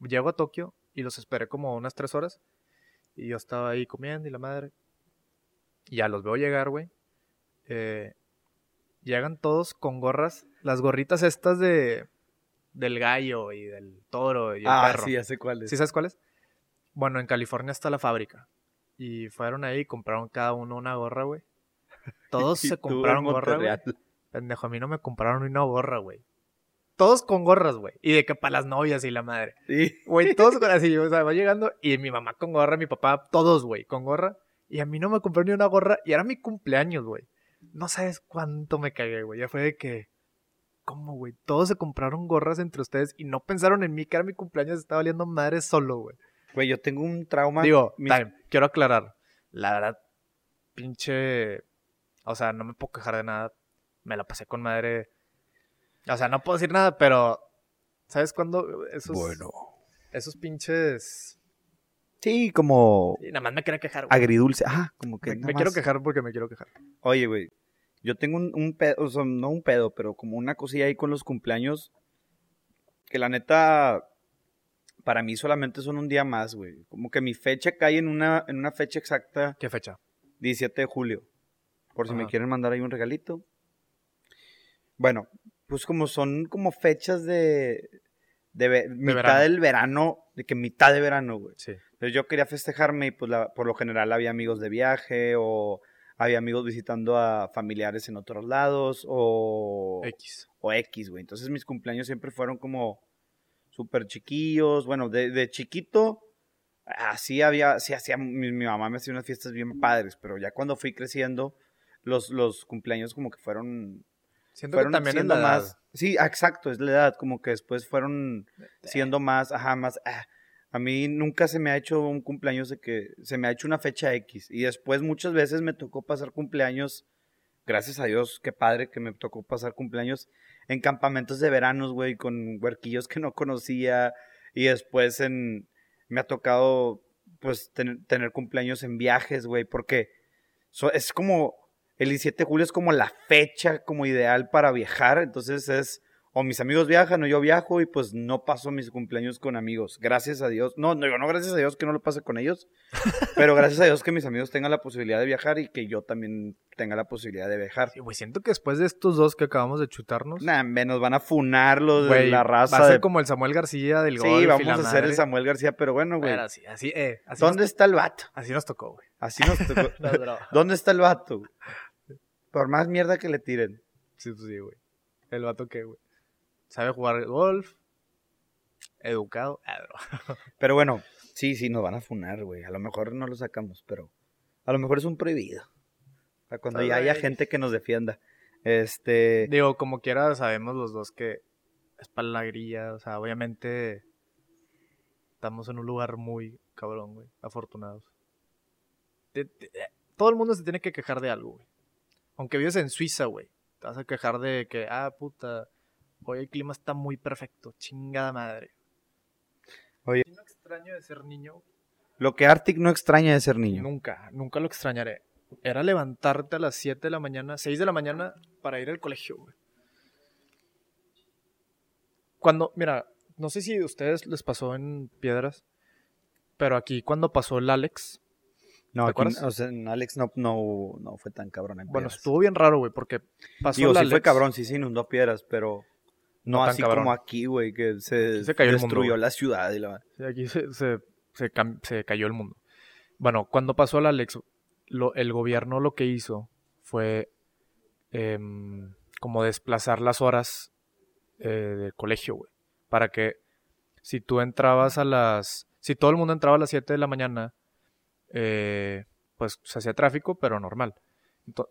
Llego a Tokio y los esperé como unas tres horas. Y yo estaba ahí comiendo y la madre. Y ya los veo llegar, güey. Eh, llegan todos con gorras. Las gorritas estas de del gallo y del toro y el Ah, perro. sí, ya sé cuál es. ¿Sí sabes cuáles? Bueno, en California está la fábrica. Y fueron ahí y compraron cada uno una gorra, güey. Todos se compraron gorra, güey. Pendejo, a mí no me compraron una gorra, güey. Todos con gorras, güey. Y de que para las novias y la madre. Sí. Güey, todos con así, o sea, va llegando y mi mamá con gorra, mi papá, todos, güey, con gorra. Y a mí no me compró ni una gorra y era mi cumpleaños, güey. No sabes cuánto me cagué, güey. Ya fue de que, ¿cómo, güey? Todos se compraron gorras entre ustedes y no pensaron en mí que era mi cumpleaños, estaba valiendo madre solo, güey. Güey, yo tengo un trauma. Digo, mis- time, quiero aclarar. La verdad, pinche. O sea, no me puedo quejar de nada. Me la pasé con madre. O sea, no puedo decir nada, pero. ¿Sabes cuándo? Esos, esos pinches. Sí, como Y nada más me quería quejar, güey. agridulce. Ah, como que Me, nada me quiero quejar porque me quiero quejar. Oye, güey, yo tengo un, un pedo, o sea, no un pedo, pero como una cosilla ahí con los cumpleaños, que la neta, para mí solamente son un día más, güey. Como que mi fecha cae en una, en una fecha exacta, ¿Qué fecha? 17 de julio, por si me quieren mandar ahí un regalito. Bueno, pues como son como fechas de, de, mitad verano. del verano, de que mitad de verano, güey. Sí. Entonces yo quería festejarme y pues la- por lo general había amigos de viaje o había amigos visitando a familiares en otros lados o, X. o X, güey. Entonces mis cumpleaños siempre fueron como súper chiquillos. Bueno, de, de chiquito así había, sí hacía, mi, mi mamá me hacía unas fiestas bien padres, pero ya cuando fui creciendo los, los cumpleaños como que fueron, Siento fueron que también es siendo la más... edad. Sí, exacto, es la edad, como que después fueron siendo más, ajá, más... ah. A mí nunca se me ha hecho un cumpleaños de que se me ha hecho una fecha X. Y después muchas veces me tocó pasar cumpleaños, gracias a Dios, qué padre que me tocó pasar cumpleaños en campamentos de veranos, güey, con huerquillos que no conocía. Y después en, me ha tocado, pues, tener, tener cumpleaños en viajes, güey, porque so- es como, el 17 de julio es como la fecha como ideal para viajar. Entonces es o mis amigos viajan o yo viajo y pues no paso mis cumpleaños con amigos. Gracias a Dios. No, no no gracias a Dios que no lo pase con ellos, pero gracias a Dios que mis amigos tengan la posibilidad de viajar y que yo también tenga la posibilidad de viajar. Sí, güey, siento que después de estos dos que acabamos de chutarnos, Nah, me nos van a funar los de güey, la raza. va a ser de- como el Samuel García del Sí, golf y vamos la a hacer el. Samuel García, pero bueno, güey. Pero así, así, eh, así ¿Dónde está el vato? así nos tocó, güey. Así nos tocó. ¿Dónde está el vato? Por más mierda que le tiren. Sí, pues sí, güey. El vato que, güey. Sabe jugar golf. Educado. Ah. Pero bueno, sí, sí, nos van a funar, güey. A lo mejor no lo sacamos, pero a lo mejor es un prohibido. Para cuando Pues, ya haya gente que nos defienda. Este. Digo, como quiera, sabemos los dos que es para la grilla. O sea, obviamente estamos en un lugar muy cabrón, güey. Afortunados. Eh, todo el mundo se tiene que quejar de algo, güey. Aunque vives en Suiza, güey. Te vas a quejar de que, ah, puta, hoy el clima está muy perfecto. Chingada madre. Oye. No extraño de ser niño. Lo que Arctic no extraña de ser niño. Nunca, nunca lo extrañaré. Era levantarte a las 7 de la mañana, 6 de la mañana para ir al colegio, güey. Cuando, mira, no sé si a ustedes les pasó en Piedras, pero aquí cuando pasó el Alex, No, ¿Te aquí, acuerdas? o sea, en Alex no, no, no fue tan cabrón. en bueno, estuvo bien raro, güey, porque pasó Digo, el sí Alex. fue cabrón, sí se inundó piedras, pero no, No tan así cabrón. como aquí, güey, que se, Aquí se cayó el mundo, destruyó la ciudad y la... Sí, aquí se, se, se cayó el mundo. Bueno, cuando pasó el Alex, lo- el gobierno lo que hizo fue em, como desplazar las horas eh, del colegio, güey. Para que si tú entrabas a las... Si todo el mundo entraba a las 7 de la mañana, eh, pues se hacía tráfico, pero normal.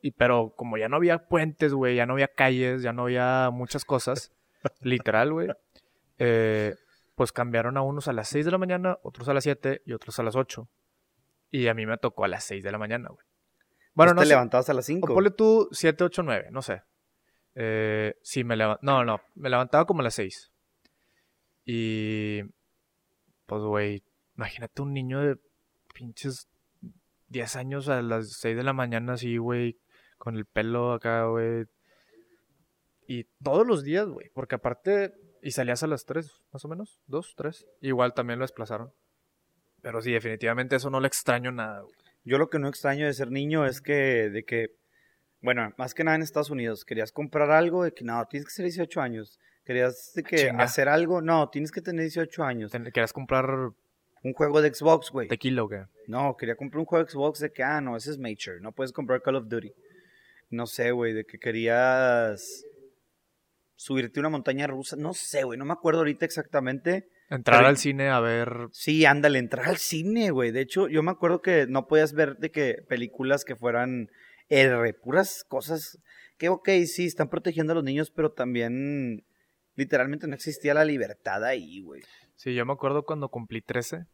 Y, pero como ya no había puentes, güey, ya no había calles, ya no había muchas cosas, literal, güey, eh, pues cambiaron a unos a las 6 de la mañana, otros a las 7 y otros a las 8. Y a mí me tocó a las 6 de la mañana, güey. Bueno, Pues no te sé. levantabas a las O 5. ponle tú 7, 8, 9, no sé. Eh, sí, me levantaba. No, no, me levantaba como a las 6. Y. Pues, güey, imagínate un niño de pinches 10 años a las 6 de la mañana, así, güey, con el pelo acá, güey. Y todos los días, güey, porque aparte. Y salías a las 3, más o menos, 2, 3. Igual también lo desplazaron. Pero sí, definitivamente eso no le extraño nada, güey. Yo lo que no extraño de ser niño es que, de que, bueno, más que nada en Estados Unidos, querías comprar algo de que no, tienes que ser 18 años. Querías de que Chinga. hacer algo, no, tienes que tener 18 años. Ten- ¿Querías comprar Un juego de Xbox, güey. tequila o qué? No, quería comprar un juego de Xbox de que, ah, no, ese es Major, no puedes comprar Call of Duty. No sé, güey, de que querías subirte una montaña rusa, no sé, güey, no me acuerdo ahorita exactamente. Entrar Pero- al cine a ver. Sí, ándale, entrar al cine, güey. De hecho, yo me acuerdo que no podías ver de que películas que fueran R, puras cosas que, ok, sí, están protegiendo a los niños, pero también literalmente no existía la libertad ahí, güey. Sí, yo me acuerdo cuando cumplí 13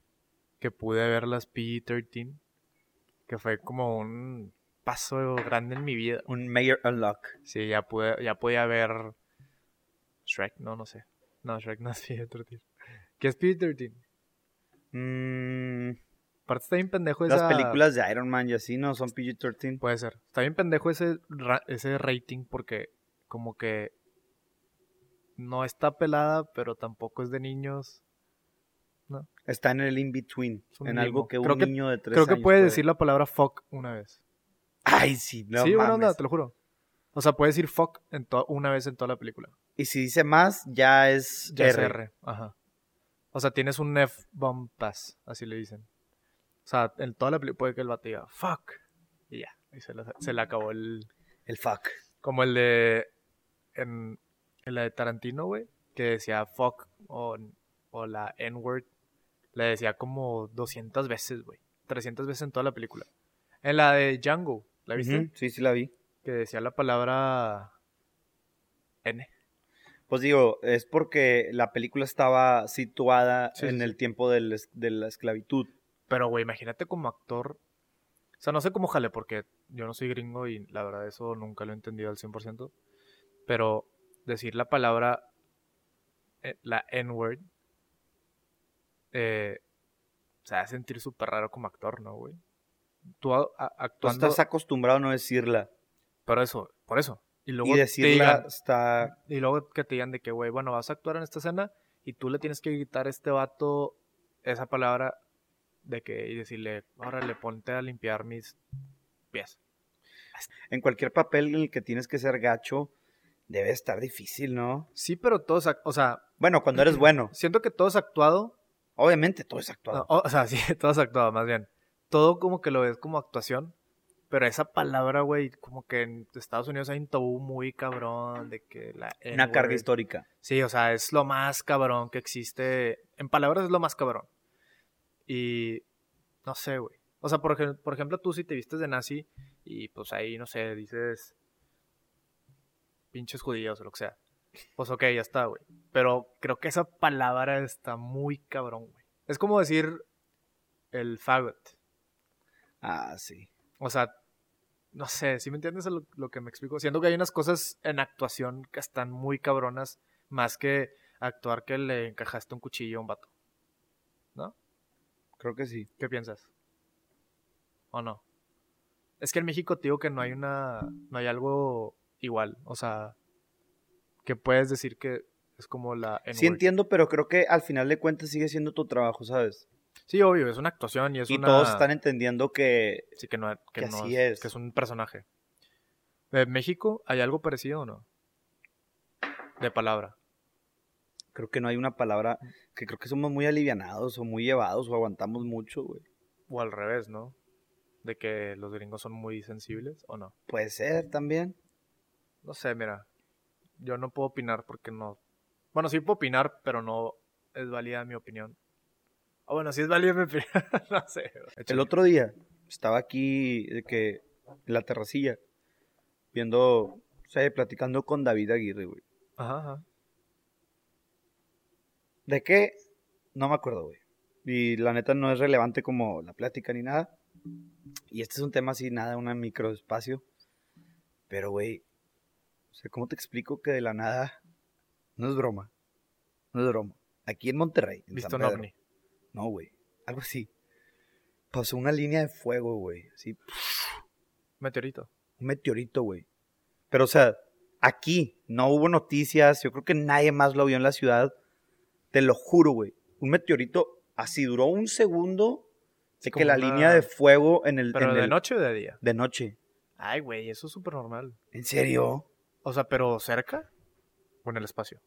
que pude ver las PG-13, que fue como un paso grande en mi vida. Un Mayor Unlock. Sí, ya pude, ya podía ver Shrek, no, no sé. No, Shrek no es PG-13. ¿Qué es PG-13? Mm, Aparte está bien pendejo las esa... películas de Iron Man y así, ¿no? Son PG-13. Puede ser. Está bien pendejo ese, ra- ese rating porque como que no está pelada, pero tampoco es de niños. Está en el in-between, en limbo. algo que Creo un que- niño de tres Creo que años puede decir la palabra fuck una vez. Ay, sí, no sí, buena onda, te lo juro. O sea, puede decir fuck en una vez en toda la película. Y si dice más, ya es Ya es R. Ajá. O sea, tienes un F-bomb pass, así le dicen. O sea, en toda la película puede que el vato diga fuck. Y ya. Y se le, se le acabó el. El fuck. Como el de. En, en la de Tarantino, güey. Que decía fuck o, o la N-word. Le decía como 200 veces, güey. 300 veces en toda la película. En la de Django, ¿la viste? Sí, sí la vi. Que decía la palabra N. Pues digo, es porque la película estaba situada Sí, en sí, el tiempo del de la esclavitud. Pero, güey, imagínate como actor. O sea, no sé cómo jale, porque yo no soy gringo y la verdad eso nunca lo he entendido al 100%. Pero decir la palabra, eh, la N-word, eh, se hace sentir súper raro como actor, ¿no, güey? Tú a- Tú actuando. estás acostumbrado a no decirla. Por eso, por eso. Y luego, Y te decirla digan, está... y luego que te digan de que, güey, bueno, vas a actuar en esta escena y tú le tienes que gritar a este vato esa palabra de que y decirle, órale, ponte a limpiar mis pies. En cualquier papel en el que tienes que ser gacho, debe estar difícil, ¿no? Sí, pero todo es, ac- o sea, Bueno, cuando eres bueno. siento que todo es actuado, Obviamente todo es actuado. o, o sea, sí, todo es actuado, más bien. Todo como que lo ves como actuación, pero esa palabra, güey, como que en Estados Unidos hay un tabú muy cabrón de que la Una carga histórica. Sí, o sea, es lo más cabrón que existe. En palabras es lo más cabrón. Y no sé, güey. O sea, por ejemplo, tú si te vistes de nazi y pues ahí, no sé, dices pinches judíos o lo que sea. Pues ok, ya está, güey. Pero creo que esa palabra está muy cabrón, güey. Es como decir el faggot. Ah, sí. O sea, no sé, si me entiendes lo, lo que me explico? Siento que hay unas cosas en actuación que están muy cabronas, más que actuar que le encajaste un cuchillo a un vato. ¿No? Creo que sí. ¿Qué piensas? ¿O no? Es que en México te digo que no hay una. No hay algo igual. O sea. Que puedes decir que es como la. Sí entiendo, pero creo que al final de cuentas sigue siendo tu trabajo, ¿sabes? Sí, obvio, es una actuación y es y una. todos están entendiendo que Sí, que no, que que no así es, es. Que es un personaje. ¿En México hay algo parecido o no? De palabra. creo que no hay una palabra que creo que somos muy alivianados o muy llevados o aguantamos mucho, güey. O al revés, ¿no? De que los gringos son muy sensibles o no. Puede ser también. No sé, mira. Yo no puedo opinar porque no. Bueno, sí puedo opinar, pero no es válida mi opinión. Ah, bueno, sí es opinión. no sé. El otro día estaba aquí de que en la terracilla viendo, o sea, platicando con David Aguirre, güey. Ajá, ajá. ¿De qué? No me acuerdo, güey. Y la neta no es relevante como la plática ni nada. Y este es un tema así, nada, un microespacio. Pero, güey, o sea, ¿cómo te explico que de la nada no es broma? No es broma. Aquí en Monterrey, en ¿Viste San un Pedro. ovni? No, güey. Algo así. Pasó una línea de fuego, güey. Así, Meteorito. un meteorito, güey. Pero, o sea, aquí no hubo noticias. Yo creo que nadie más lo vio en la ciudad. Te lo juro, güey. Un meteorito así duró un segundo de que la una- línea de fuego en el. ¿Pero en de el- noche o de día? De noche. Ay, güey, eso es súper normal. ¿En serio? O sea, pero cerca o en el espacio.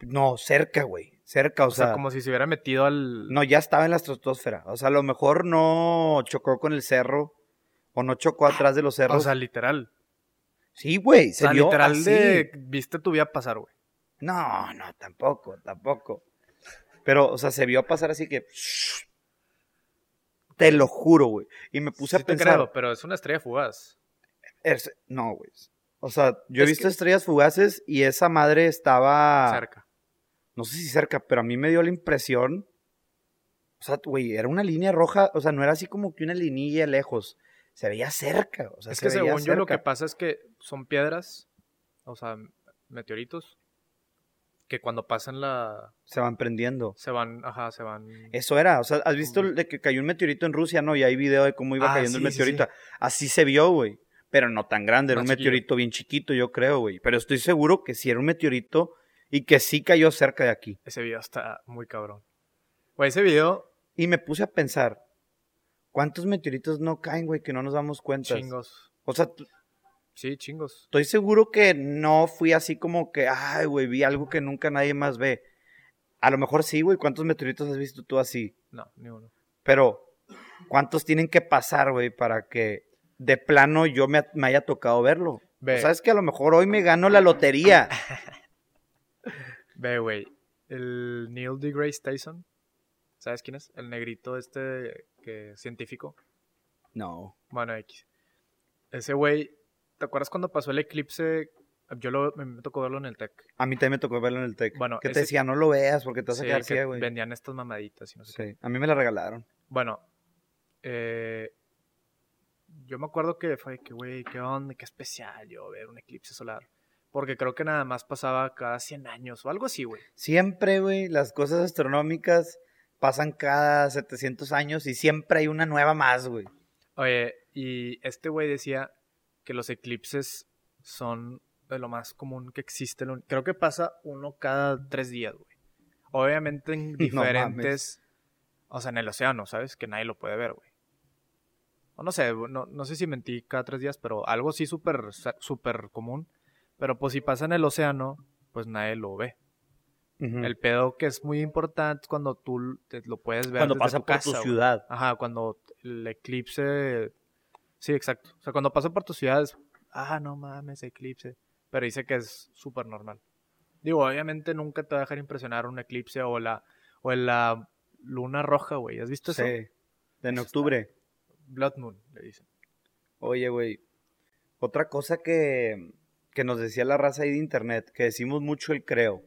No, cerca, güey. Cerca, o, O, sea, sea. como si se hubiera metido al. No, ya estaba en la estratosfera. O sea, a lo mejor no chocó con el cerro. O no chocó atrás de los cerros. o sea, literal. sí, güey. O Se sea, vio literal así. de. Viste tu vida pasar, güey. No, no, tampoco, tampoco. Pero, o sea, se vio pasar así que. Te lo juro, güey. Y me puse Sí a te pensar. creo, pero es una estrella fugaz. es- no, güey. O sea, yo he visto que- estrellas fugaces y esa madre estaba. Cerca. No sé si cerca, pero a mí me dio la impresión. O sea, güey, era una línea roja. O sea, no era así como que una linilla lejos. Se veía cerca. O sea, es se que veía según yo lo que pasa es que son piedras, o sea, meteoritos, que cuando pasan la... Se van prendiendo. se van, ajá, se van... Eso era, o sea, ¿has visto de que cayó un meteorito en Rusia? No, y hay video de cómo iba Ah, cayendo el sí, sí, meteorito. sí. Así se vio, güey. Pero no tan grande, era Más un meteorito bien chiquito, yo creo, güey. Pero estoy seguro que sí era un meteorito y que sí cayó cerca de aquí. Ese video está muy cabrón. Güey, ese video, Y me puse a pensar, ¿cuántos meteoritos no caen, güey, que no nos damos cuenta? chingos. O sea, Sí, chingos. estoy seguro que no fui así como que, ay, güey, vi algo que nunca nadie más ve. A lo mejor sí, güey, ¿cuántos meteoritos has visto tú así? No, ni uno. Pero, ¿cuántos tienen que pasar, güey, para que de plano yo me, me haya tocado verlo? Ve. O sabes que a lo mejor hoy me gano la lotería. Ve, güey, el Neil deGrasse Tyson, ¿sabes quién es? El negrito este que científico. No. Bueno, X. Ese güey, ¿te acuerdas cuando pasó el eclipse? Yo lo, me, tocó verlo en el TEC. A mí también me tocó verlo en el TEC. Bueno, que te decía, no lo veas porque te vas a Sí, quedar que ciego, güey. vendían estas mamaditas y no sé qué. Sí, a mí me la regalaron. Bueno, eh, yo me acuerdo que fue que, güey, qué onda, qué especial yo ver un eclipse solar. Porque creo que nada más pasaba cada 100 años o algo así, güey. Siempre, güey, las cosas astronómicas pasan cada 700 años y siempre hay una nueva más, güey. Oye, y este güey decía que los eclipses son de lo más común que existe. Creo que pasa uno cada tres días, güey. Obviamente en No diferentes... o sea, en el océano, ¿sabes? Que nadie lo puede ver, güey. O no sé, no, no sé si mentí cada tres días, pero algo sí súper súper común. Pero pues si pasa en el océano, pues nadie lo ve. Ujú. El pedo que es muy importante es cuando tú te lo puedes ver Cuando desde pasa tu por casa, tu güey. ciudad. Ajá, cuando el eclipse. Sí, exacto. O sea, cuando pasa por tu ciudad es. Ah, no mames, eclipse. Pero dice que es súper normal. Digo, obviamente nunca te va a dejar impresionar un eclipse o la. O la luna roja, güey. ¿Has visto Sí. eso? De en octubre. Blood Moon, le dicen. Oye, güey. Otra cosa que, que nos decía la raza ahí de internet, que decimos mucho el creo.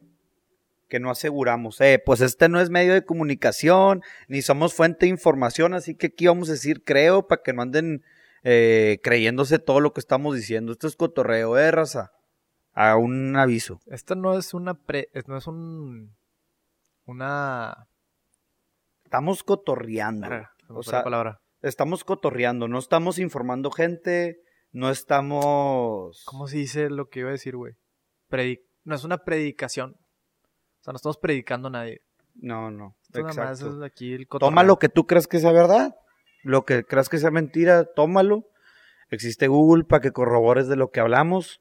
Que no aseguramos. Eh, pues este no es medio de comunicación, ni somos fuente de información, así que aquí vamos a decir creo para que no anden eh, creyéndose todo lo que estamos diciendo. Esto es cotorreo, eh, raza. A un aviso. Esto no es una pre. No es un. Una. estamos cotorreando. O sea, palabra. estamos cotorreando, no estamos informando gente, no estamos... ¿Cómo se dice lo que iba a decir, güey? Predi- no es una predicación. O sea, no estamos predicando a nadie. No, no, Esto nada más exacto. es aquí el Toma lo que tú creas que sea verdad, lo que creas que sea mentira, tómalo. Existe Google para que corrobores de lo que hablamos,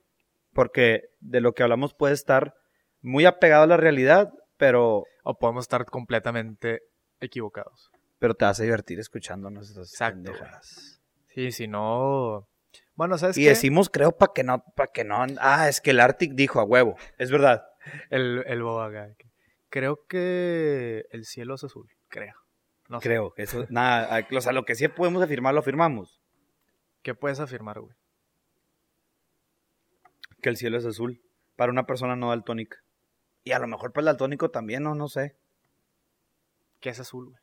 porque de lo que hablamos puede estar muy apegado a la realidad, pero, O podemos estar completamente equivocados. pero te vas a divertir escuchándonos esas Exacto. Sí, si no... Bueno, ¿sabes Y qué? decimos creo para que no, para que no, ah, es que el Arctic dijo a huevo, es verdad. El, el boba. Creo que el cielo es azul. Creo. No sé. Creo, eso, nada, o sea, lo que sí podemos afirmar, lo afirmamos, ¿Qué puedes afirmar, güey? que el cielo es azul, para una persona no daltónica. Y a lo mejor para el daltónico también, no, no sé. ¿Qué es azul, güey?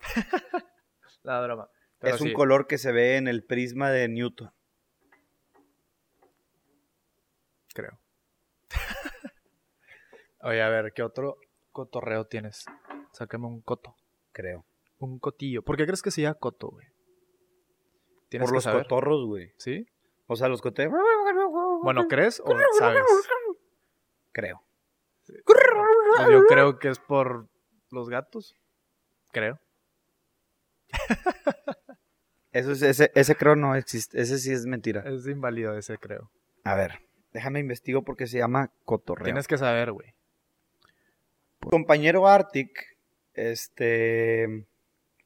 La broma. Pero es un color que se ve en el prisma de Newton. creo. Oye, a ver, ¿qué otro cotorreo tienes? Sácame un coto. Creo. Un cotillo. ¿Por qué crees que se llama coto, güey? Por los saber. cotorros, güey. ¿Sí? O sea, los cotorros. Bueno, ¿crees o sabes? Creo. Yo creo que es por los gatos. Creo. Eso es, ese, ese creo no existe. Ese sí es mentira. Es inválido ese, creo. A ver, déjame investigo porque se llama cotorreo. Tienes que saber, güey. compañero Arctic, este,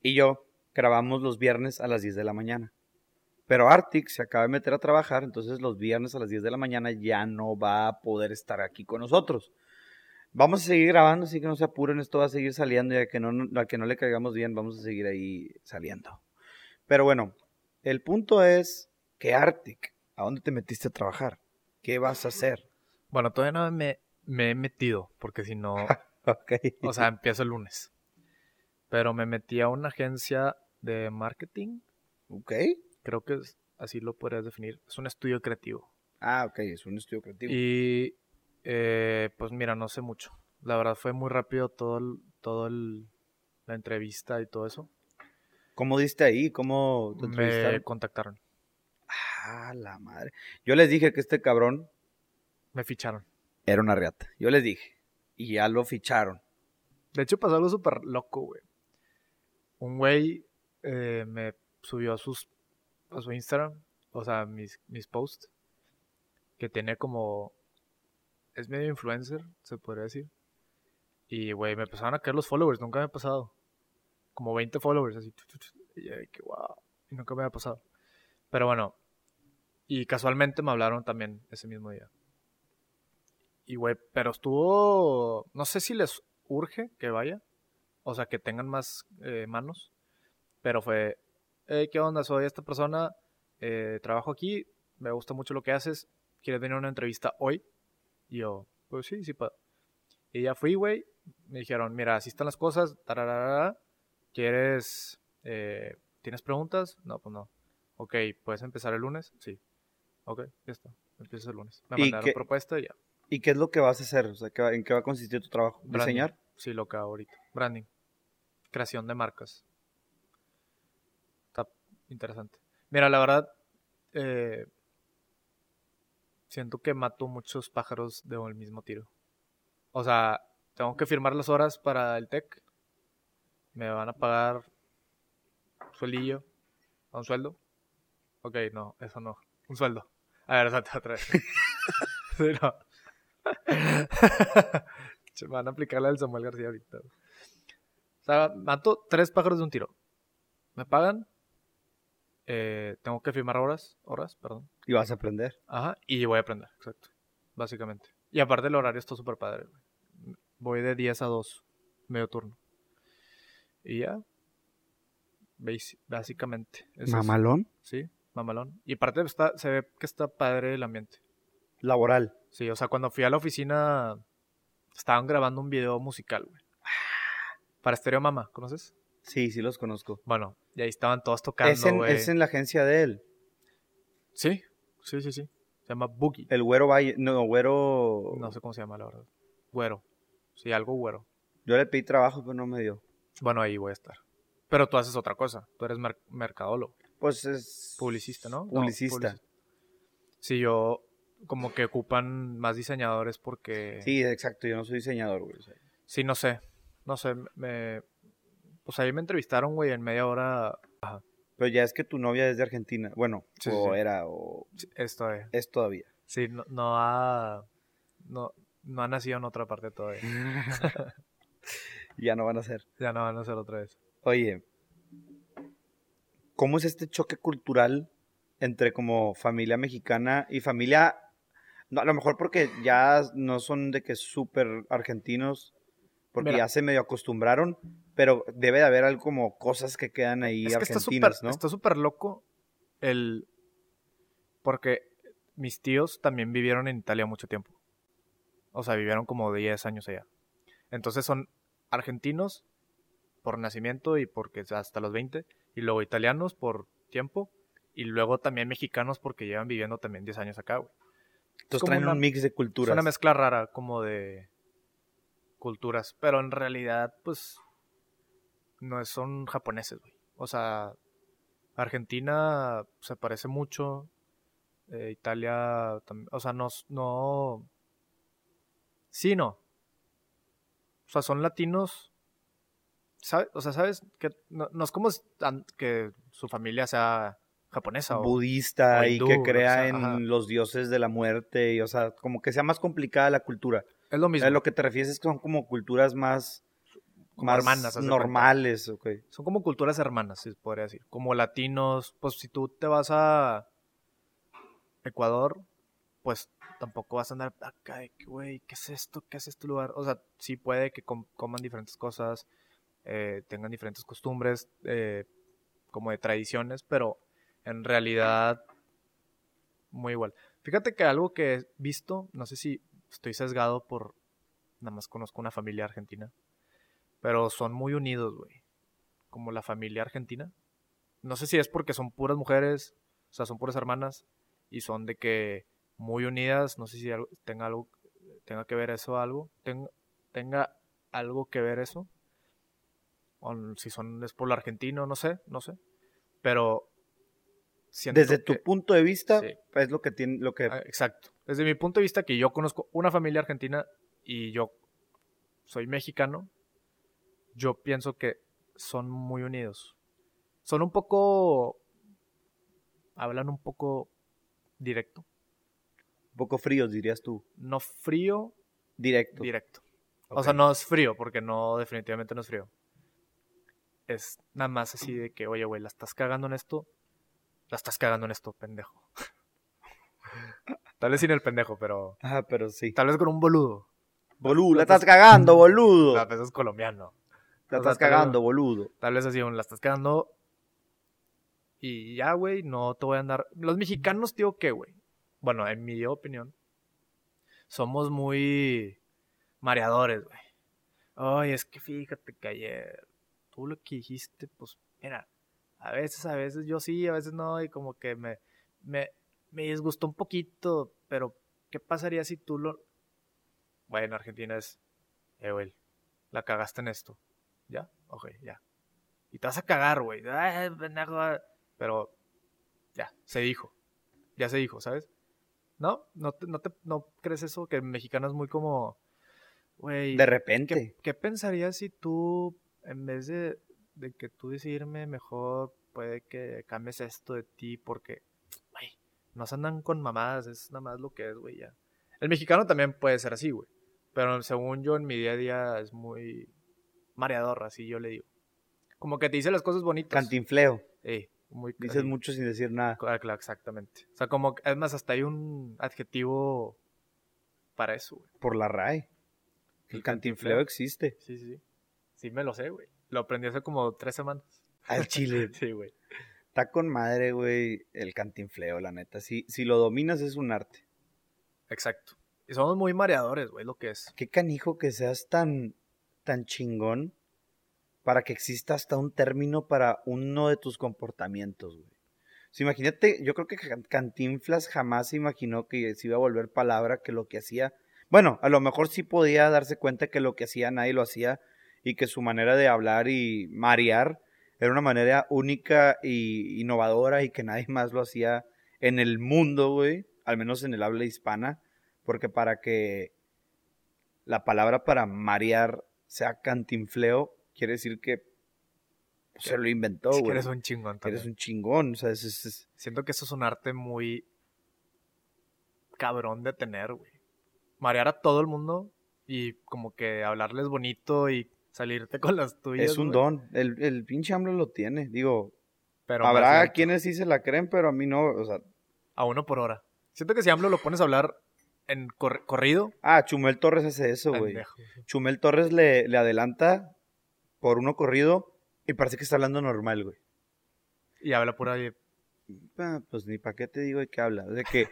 y yo grabamos los viernes a las 10 de la mañana. Pero Arctic se acaba de meter a trabajar, entonces los viernes a las 10 de la mañana ya no va a poder estar aquí con nosotros. Vamos a seguir grabando, así que no se apuren, esto va a seguir saliendo y a que no, a que no le caigamos bien, vamos a seguir ahí saliendo. Pero bueno, el punto es que Arctic, ¿a dónde te metiste a trabajar? ¿Qué vas a hacer? Bueno, todavía no me, me he metido, porque si no, o sea, empiezo el lunes. Pero me metí a una agencia de marketing, ok. creo que es- así lo podrías definir. Es un estudio creativo. Ah, ok, es un estudio creativo. Y eh, pues mira, no sé mucho. La verdad fue muy rápido todo el, todo el, la entrevista y todo eso. ¿Cómo diste ahí? ¿Cómo te Me contactaron, Ah, la madre. Yo les dije que este cabrón me ficharon. era una reata. Yo les dije. Y ya lo ficharon. De hecho pasó algo súper loco, güey. Un güey eh, me subió a, sus, a su Instagram, o sea, mis, mis posts, que tiene como... Es medio influencer, se podría decir. Y, güey, me empezaron a caer los followers, nunca me ha pasado. Como 20 followers, así. Y que, wow. Y nunca me había pasado. Pero bueno. Y casualmente me hablaron también ese mismo día. Y, güey, pero estuvo... No sé si les urge que vaya. O sea, que tengan más eh, manos. Pero fue... "Hey, ¿Qué onda? Soy esta persona. eh, trabajo aquí. Me gusta mucho lo que haces. ¿Quieres venir a una entrevista hoy? Y yo, pues sí, sí puedo. Y ya fui, güey. Me dijeron, mira, así están las cosas. tararara, ¿Quieres... eh, ¿Tienes preguntas? No, pues no. Ok, ¿puedes empezar el lunes? Sí. Ok, ya está. Empiezas el lunes. Me ¿Y mandaron qué- propuesta y ya. ¿Y qué es lo que vas a hacer? O sea, ¿qué va- ¿en qué va a consistir tu trabajo? Branding. ¿Diseñar? Sí, lo que hago ahorita. Branding. Creación de marcas. Está interesante. Mira, la verdad, eh, siento que mato muchos pájaros de un mismo tiro. O sea, tengo que firmar las horas para el TEC. Me van a pagar sueldillo. ¿Un sueldo? Ok, no, eso no. Un sueldo. A ver, salte otra vez. Sí, no. Se me van a aplicar la del Samuel García ahorita. O sea, mato tres pájaros de un tiro. Me pagan. eh, tengo que firmar horas, horas, perdón. Y vas a aprender. Ajá, y voy a aprender, exacto. Básicamente. Y aparte el horario está súper padre. güey. Voy de 10 a 2, medio turno. Y ya. Basi- Básicamente. es. Mamalón. Sí, mamalón. Y aparte está, se ve que está padre el ambiente. Laboral. Sí, o sea, cuando fui a la oficina estaban grabando un video musical, güey. Para Stereo Mama, ¿conoces? Sí, sí los conozco. Bueno, y ahí estaban todos Es tocando, en, güey. es en la agencia de él. Sí, sí, sí, sí. Se llama Boogie. El güero Valle. No, güero. No sé cómo se llama, la verdad. Güero. Sí, algo güero. Yo le pedí trabajo, pero no me dio. Bueno, ahí voy a estar. Pero tú haces otra cosa. Tú eres mer- mercadólogo. Pues es... Publicista, ¿no? No, Publicista. publici- Sí, yo como que ocupan más diseñadores porque... Sí, exacto. Yo no soy diseñador, güey. Sí, no sé. No sé, me... Pues ahí me entrevistaron, güey, en media hora. Pero ya es que tu novia es de Argentina. Bueno, Sí, o sí. era, o Esto es. es todavía. Sí, no, no ha... No, no ha nacido en otra parte todavía. ya no van a ser. ya no van a ser otra vez. Oye, ¿cómo es este choque cultural entre como familia mexicana y familia, no, a lo mejor porque ya no son de que súper argentinos, porque Mira. ya se medio acostumbraron, pero debe de haber algo como cosas que quedan ahí Es que está ¿no? está súper loco el... Porque mis tíos también vivieron en Italia mucho tiempo. O sea, vivieron como 10 años allá. Entonces son argentinos por nacimiento y porque hasta los 20. Y luego italianos por tiempo. Y luego también mexicanos porque llevan viviendo también 10 años acá, güey. Entonces traen una- un mix de Es culturas. una mezcla rara como de culturas. Pero en realidad, pues, no es- son japoneses, güey. O sea, Argentina se parece mucho. eh, Italia, tam- o sea, no, no... Sí, no. O sea, son latinos. ¿Sabes? O sea, ¿sabes? Que no, no es como que su familia sea japonesa o... budista o y que o crea sea, en ajá. los dioses de la muerte y o sea como que sea más complicada la cultura Es lo mismo. a lo que te refieres es que son como culturas más Como más hermanas, normales. Son como culturas hermanas, se podría decir. Como latinos, pues si tú te vas a Ecuador, pues tampoco vas a andar acá de que, güey, ¿qué es esto? ¿Qué es este lugar? O sea, sí puede que com- coman diferentes cosas, eh, tengan diferentes costumbres, eh, como de tradiciones, pero en realidad muy igual. Fíjate que algo que he visto, no sé si estoy sesgado por, nada más conozco una familia argentina, pero son muy unidos, güey. Como la familia argentina. No sé si es porque son puras mujeres, o sea, son puras hermanas y son de que muy unidas, no sé si algo- tenga algo tenga que ver eso algo, tenga, tenga algo que ver eso. O si son es por lo argentino, no sé, no sé. Pero desde tu punto de vista Sí. es lo que tiene lo que Ah, Exacto. Desde mi punto de vista, que yo conozco una familia argentina y yo soy mexicano, yo pienso que son muy unidos. Son un poco. Hablan un poco directo. Un poco fríos dirías tú No frío, directo directo. O sea, no es frío, porque no, definitivamente no es frío. Es nada más así de que, oye, güey, la estás cagando en esto. La estás cagando en esto, pendejo. Tal vez sin el pendejo, pero. ah pero sí Tal vez con un boludo. boludo la la estás estás- cagando boludo La la vez es colombiano. estás o sea, tal cagando boludo Tal vez así, un, la estás cagando. Y ya, güey, no te voy a andar. Los mexicanos, tío, ¿qué, güey? Bueno, en mi opinión, somos muy mareadores, güey. Ay, es que fíjate que ayer tú lo que dijiste, pues, mira, a veces, a veces yo sí, a veces no, y como que me, me, me disgustó un poquito, pero ¿qué pasaría si tú lo. Bueno, Argentina es, eh, güey, la cagaste en esto. ¿Ya? Ok, ya. Y te vas a cagar, güey. Pero ya, se dijo. Ya se dijo, ¿sabes? ¿No? ¿No, te- no, te, no crees eso? Que el mexicano es muy como... Güey, de repente ¿qué, qué pensarías si tú, en vez de, de que tú decidirme mejor, puede que cambies esto de ti? Porque, güey, no se andan con mamadas, es nada más lo que es, güey, ya. El mexicano también puede ser así, güey. Pero según yo, en mi día a día es muy mareador, así yo le digo. Como que te dice las cosas bonitas. cantinfleo Eh, muy dices mucho sin decir nada claro, exactamente. O sea, como, es más, hasta hay un adjetivo para eso, güey. por la RAE el El cantinfleo cantinfleo. existe Sí, sí, sí. Sí me lo sé, güey. Lo aprendí hace como tres semanas. al chile Sí, güey. Está con madre, güey, el cantinfleo, la neta. Si, si lo dominas es un arte. Exacto. Y somos muy mareadores, güey, lo que es. Qué canijo que seas tan, tan chingón para que exista hasta un término para uno de tus comportamientos, güey. Imagínate, yo creo que Can- Cantinflas jamás se imaginó que se iba a volver palabra, que lo que hacía... Bueno, a lo mejor sí podía darse cuenta que lo que hacía nadie lo hacía, y que su manera de hablar y marear era una manera única y innovadora y que nadie más lo hacía en el mundo, güey, al menos en el habla hispana, porque para que la palabra para marear sea cantinfleo, quiere decir que se lo inventó, Es güey. que eres un chingón Que eres también. un chingón, o sea, es- es- es- Siento que eso es un arte muy cabrón de tener, güey. Marear a todo el mundo y como que hablarles bonito y salirte con las tuyas. es un don. El, el pinche AMLO lo tiene. Digo, Pero habrá quienes sí se la creen, pero a mí no. O sea, A uno por hora. Siento que si AMLO lo pones a hablar en cor- corrido, ah, Chumel Torres hace eso, güey. Chumel Torres le, le adelanta por uno corrido y parece que está hablando normal, güey. Y habla pura de- Ah, pues ni para qué te digo de qué habla. De que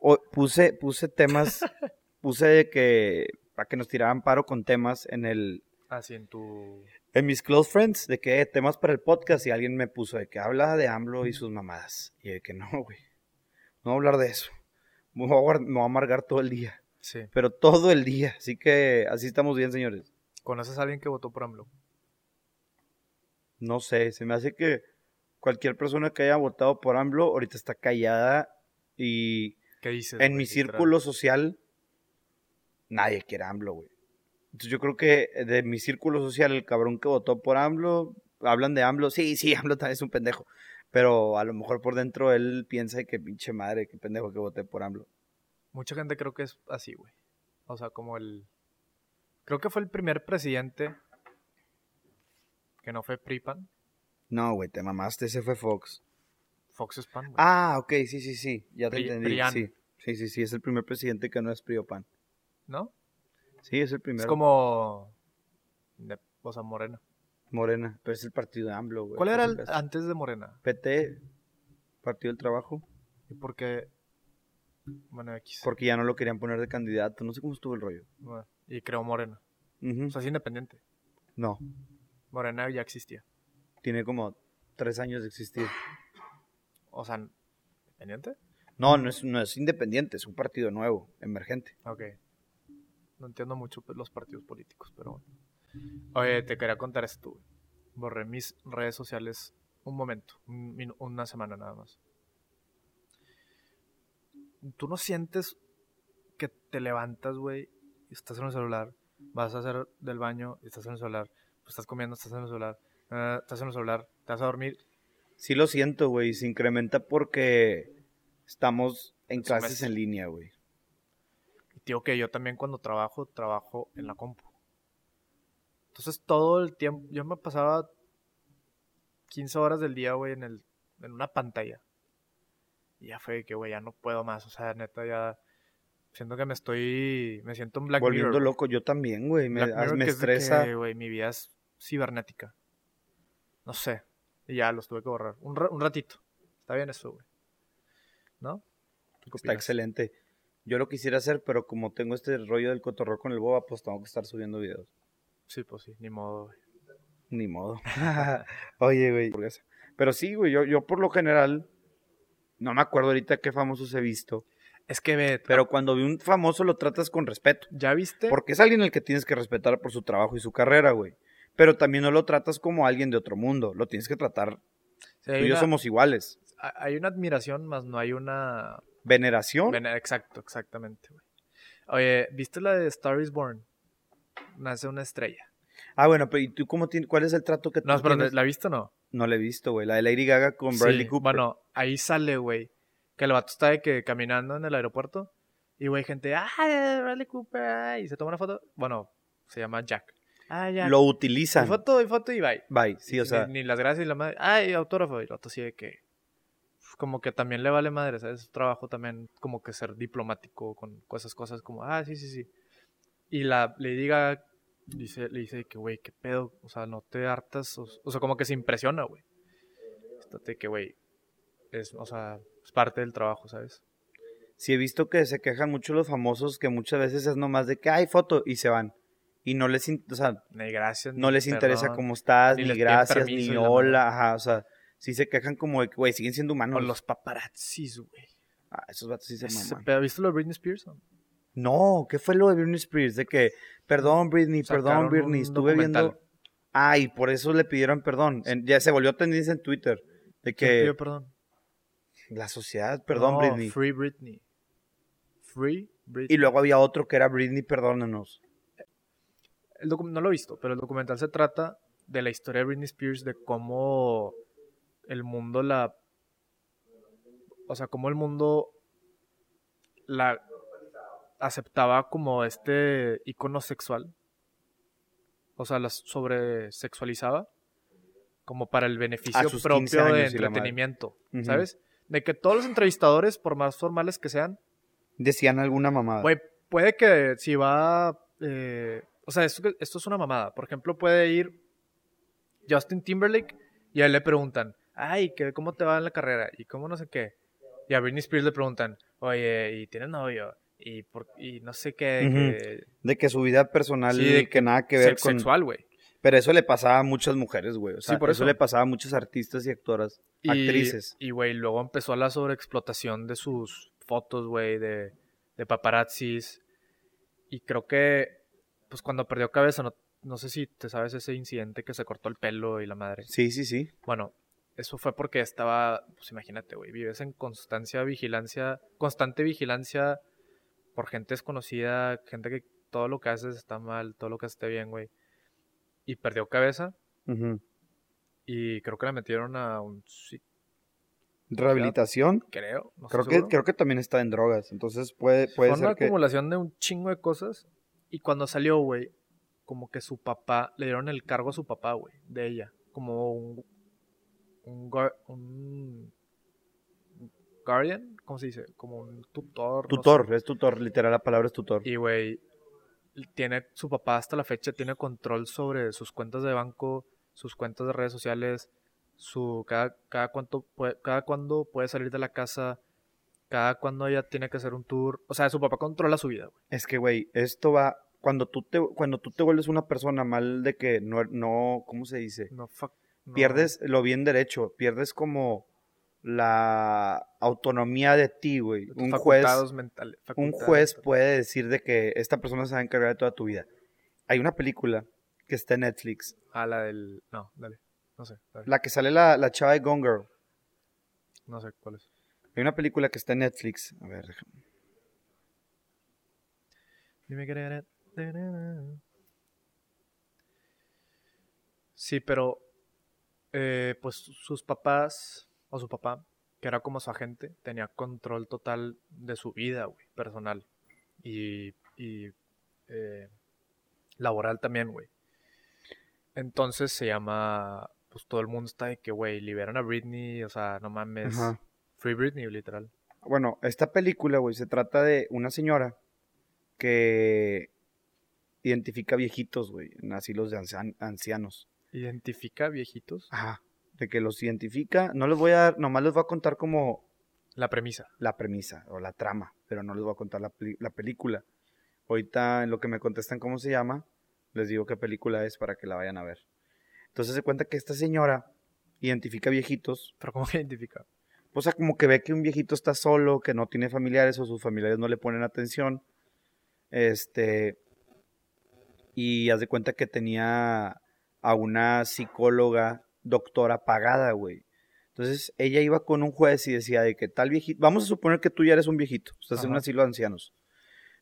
o- puse, puse temas, puse de que para que nos tiraran paro con temas en el así en tu... en mis close friends, de que eh, temas para el podcast y alguien me puso de que habla de AMLO y sus mamadas. Y de que no, güey. No voy a hablar de eso. Me voy a, guard- me voy a amargar todo el día. Sí. Pero todo el día. Así que así estamos bien, señores. ¿Conoces a alguien que votó por AMLO? No sé, se me hace que cualquier persona que haya votado por AMLO ahorita está callada y ¿Qué dices? en güey, mi círculo social nadie quiere AMLO, güey. Entonces yo creo que de mi círculo social el cabrón que votó por AMLO, hablan de AMLO, sí, sí, AMLO también es un pendejo, pero a lo mejor por dentro él piensa que pinche madre, qué pendejo que voté por AMLO. Mucha gente creo que es así, güey. O sea, como el... Creo que fue el primer presidente que no fue PRIPAN. No, güey, te mamaste, ese fue Fox. Fox es PAN, güey. Ah, ok, sí, sí, sí, ya te Pri- entendí. Prian. Sí, sí, sí, sí, es el primer presidente que no es PRIOPAN. ¿No? Sí, es el primero. Es como... de- o sea, Morena. Morena, pero es el partido de AMLO, güey. ¿Cuál era el antes de Morena? PT, Partido del Trabajo, ¿Y por qué? Bueno, X. porque ya no lo querían poner de candidato, no sé cómo estuvo el rollo. Bueno, y creó Morena. O sea, es independiente. No, Morena ya existía. tiene como tres años de existir. O sea, ¿independiente? No, no es, no es independiente, es un partido nuevo, emergente. Ok. No entiendo mucho pues, los partidos políticos, pero bueno. Oye, te quería contar esto. Borré mis redes sociales un momento, un una semana nada más. ¿Tú no sientes que te levantas, güey, y estás en el celular, vas a hacer del baño y estás en el celular, pues estás comiendo, estás en el celular, eh, estás en el celular, te vas a dormir? Sí lo siento, güey, se incrementa porque estamos en En clases semestre. en línea, güey. Y digo que yo también cuando trabajo, trabajo en la compu. Entonces todo el tiempo, yo me pasaba 15 horas del día, güey, en, el, en una pantalla. Y ya fue que, güey, ya no puedo más. O sea, neta, ya siento que me estoy, me siento un Black Volviendo Mirror. loco, yo también, güey, me, es estresa. que, güey, mi vida es cibernética. No sé. Y ya los tuve que borrar. Un, ra- un ratito. Está bien eso, güey. ¿No? ¿Tú qué Está excelente. Yo lo quisiera hacer, pero como tengo este rollo del cotorreo con el boba, pues tengo que estar subiendo videos. Sí, pues sí, ni modo, güey. Ni modo. Oye, güey. Pero sí, güey, yo, yo por lo general, no me acuerdo ahorita qué famosos he visto, Es que ve, pero cuando vi un famoso lo tratas con respeto. ¿ya viste? Porque es alguien al que tienes que respetar por su trabajo y su carrera, güey. Pero también no lo tratas como alguien de otro mundo. Lo tienes que tratar. Sí, Tú y yo una- somos iguales. hay una admiración, más no hay una... Veneración. Ven- Exacto, exactamente, güey. Oye, ¿viste la de Star is Born? Nace una estrella. ah, bueno, pero ¿y tú cómo tienes, cuál es el trato que tú No, pero tienes? ¿la viste o no? No la he visto, güey. La de Lady Gaga con Bradley Sí, Cooper. Bueno, ahí sale, güey, que el vato está de que caminando en el aeropuerto y, güey, gente, ¡ah, Bradley Cooper! ay", Y se toma una foto. Bueno, se llama Jack. Ah. Lo Y utilizan. foto, y foto y bye. Bye. Sí, o sea, Ni, las gracias y la madre. Ay, autógrafo. Y el vato así de que. Como que también le vale madre, ¿sabes? Su trabajo también, como que ser diplomático con esas cosas, como, ah, sí, sí, sí. Y la le diga, dice, le dice que, güey, qué pedo, o sea, no te hartas, o, o sea, como que se impresiona, güey. Estate que, güey, es, o sea, es parte del trabajo, ¿sabes? sí he visto que se quejan mucho los famosos que muchas veces es nomás de que hay foto y se van. Y no les, in- o sea, Ni gracias. no ni les interesa cómo estás, ni gracias, permiso ni hola, ajá, o sea, sí se quejan como de que, güey, siguen siendo humanos. O los paparazzis, güey. Ah, esos vatos sí se maman. pedo, ¿Viste lo de Britney Spears? No, ¿qué fue lo de Britney Spears? De que, perdón Britney, Sacaron perdón Britney, estuve viendo. Ah, y por eso le pidieron perdón. En- ya se volvió tendencia en Twitter. De ¿Quién que pidió perdón? la sociedad, perdón, No, Britney. Free Britney. Free Britney. Y luego había otro que era Britney, perdónanos. El no lo he visto, pero el documental se trata de la historia de Britney Spears, de cómo el mundo la... O sea, cómo el mundo la aceptaba como este icono sexual. O sea, la sobresexualizaba como para el beneficio propio 15 de entretenimiento. ¿sabes? De que todos los entrevistadores, por más formales que sean, Decían alguna mamada. Puede que si va. eh, o sea, esto, esto es una mamada. Por ejemplo, puede ir Justin Timberlake y a él le preguntan, ay, ¿qué, ¿cómo te va en la carrera? Y cómo no sé qué. Y a Britney Spears le preguntan, oye, ¿y tienes novio? Y, por, y no sé qué. Que- De que su vida personal Sí, de que nada que ver sex- con... sexual, güey. Pero eso le pasaba a muchas mujeres, güey. O sea, Sí, por eso. eso. le pasaba a muchas artistas y actoras, Y- actrices. Y, güey, luego empezó la sobreexplotación de sus fotos, güey, de, de paparazzis. Y creo que, pues cuando perdió cabeza, no, no sé si te sabes ese incidente que se cortó el pelo y la madre. Sí, sí, sí. Bueno, eso fue porque estaba, pues imagínate, güey, vives en constancia vigilancia, constante vigilancia por gente desconocida, gente que todo lo que haces está mal, todo lo que haces bien, güey. Y perdió cabeza Ujú. y creo que la metieron a un sí, Rehabilitación. creo, no Creo que, seguro. creo que también está en drogas. Entonces puede, puede Fue una ser que... acumulación de un chingo de cosas. Y cuando salió, güey, como que su papá, le dieron el cargo a su papá, güey, de ella. Como un. Un, un guardian, ¿cómo se dice? Como un tutor. no sé. Tutor, es tutor, literal la palabra es tutor. Y, güey, tiene su papá hasta la fecha tiene control sobre sus cuentas de banco, sus cuentas de redes sociales, su cada cada cuánto puede, cada cuándo puede salir de la casa, cada cuándo ella tiene que hacer un tour, o sea, su papá controla su vida, güey. Es que, güey, esto va... Cuando tú, te, cuando tú te vuelves una persona mal de que no, no ¿cómo se dice? No, fuck, no. Pierdes lo bien derecho, pierdes como la autonomía de ti, güey. Un juez, mentales, un juez mentales. puede decir de que esta persona se va a encargar de toda tu vida. Hay una película que está en Netflix, Ah, la del no, dale. No sé, dale. la que sale la, la chava de Gone Girl. no sé cuál es. Hay una película que está en Netflix. A ver, déjame. Dime que Sí, pero eh, pues sus papás o su papá, que era como su agente, tenía control total de su vida, güey, personal y, y eh, laboral también, güey. Entonces se llama, pues todo el mundo está de que, güey, liberan a Britney, o sea, no mames, Ajá. Free Britney, literal. Bueno, esta película, güey, se trata de una señora que identifica viejitos, güey, en asilos de ancian- ancianos. Identifica viejitos. Ajá. De que los identifica. No les voy a dar, nomás les voy a contar como La premisa. la premisa o la trama, pero no les voy a contar la película. Ahorita en lo que me contestan cómo se llama, les digo qué película es para que la vayan a ver. Entonces se cuenta que esta señora identifica viejitos, Pero ¿cómo que identifica? O sea, como que ve que un viejito está solo, que no tiene familiares o sus familiares no le ponen atención. Este y haz de cuenta que tenía a una psicóloga doctora pagada, güey. Entonces ella iba con un juez y decía de que tal viejito, vamos a suponer que tú ya eres un viejito, estás en un asilo de ancianos,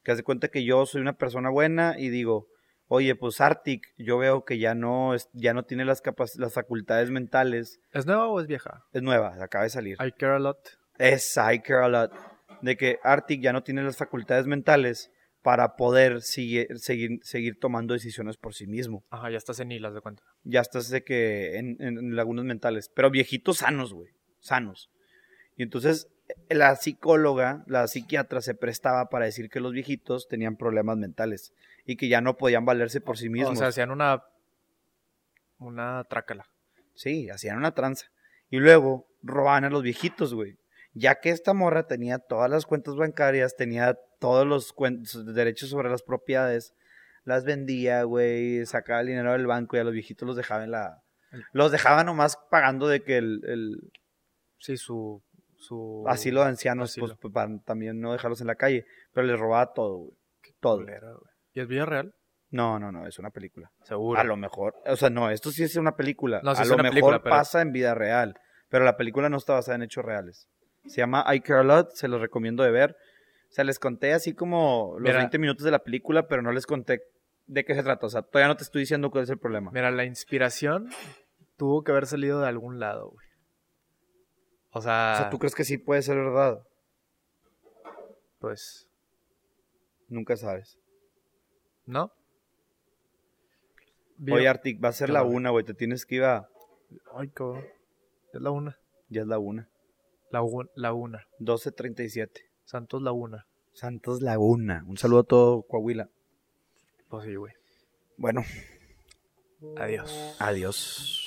que haz de cuenta que yo soy una persona buena y digo, oye, pues Arctic, yo veo que ya no, ya no tiene las, las facultades mentales, ¿Es nueva o es vieja? es nueva, acaba de salir. I care a lot. Es I care a lot. De que Arctic ya no tiene las facultades mentales para poder sigue- seguir, seguir tomando decisiones por sí mismo. Ajá, ya estás en hilas de cuenta. Ya estás de que en, en- en lagunas mentales. Pero viejitos sanos, güey. Sanos. Y entonces la psicóloga, la psiquiatra se prestaba para decir que los viejitos tenían problemas mentales y que ya no podían valerse por sí mismos. O sea, hacían una. Una trácala. Sí, hacían una tranza. Y luego robaban a los viejitos, güey. Ya que esta morra tenía todas las cuentas bancarias, tenía todos los derechos sobre las propiedades, las vendía, güey, sacaba el dinero del banco y a los viejitos los dejaba en la... Los dejaba nomás pagando de que el, el Sí, su. su asilo de ancianos, asilo. pues para también no dejarlos en la calle, pero les robaba todo, güey. Todo. culera, güey. ¿Y es Villarreal? No, no, no, es una película. Seguro. A lo mejor, o sea, no, esto sí es una película. No, sí a es lo una mejor película, pero- pasa en vida real, pero la película no está basada en hechos reales. Se llama I Care a Lot, se los recomiendo de ver. O sea, les conté así como los Mira. 20 minutos de la película, pero no les conté de qué se trata. O sea, todavía no te estoy diciendo cuál es el problema. Mira, la inspiración tuvo que haber salido de algún lado, güey. O sea, O sea, ¿tú crees que sí puede ser verdad? pues, Nunca sabes. ¿No? Oye, Arctic, va a ser la una, güey. Te tienes que ir a... Ay, cabrón. Es la una. Ya es la una. La, la una. 12.37. Santos Laguna. Santos Laguna. Un saludo a todo Coahuila. Pues sí, güey. Bueno, Adiós. adiós.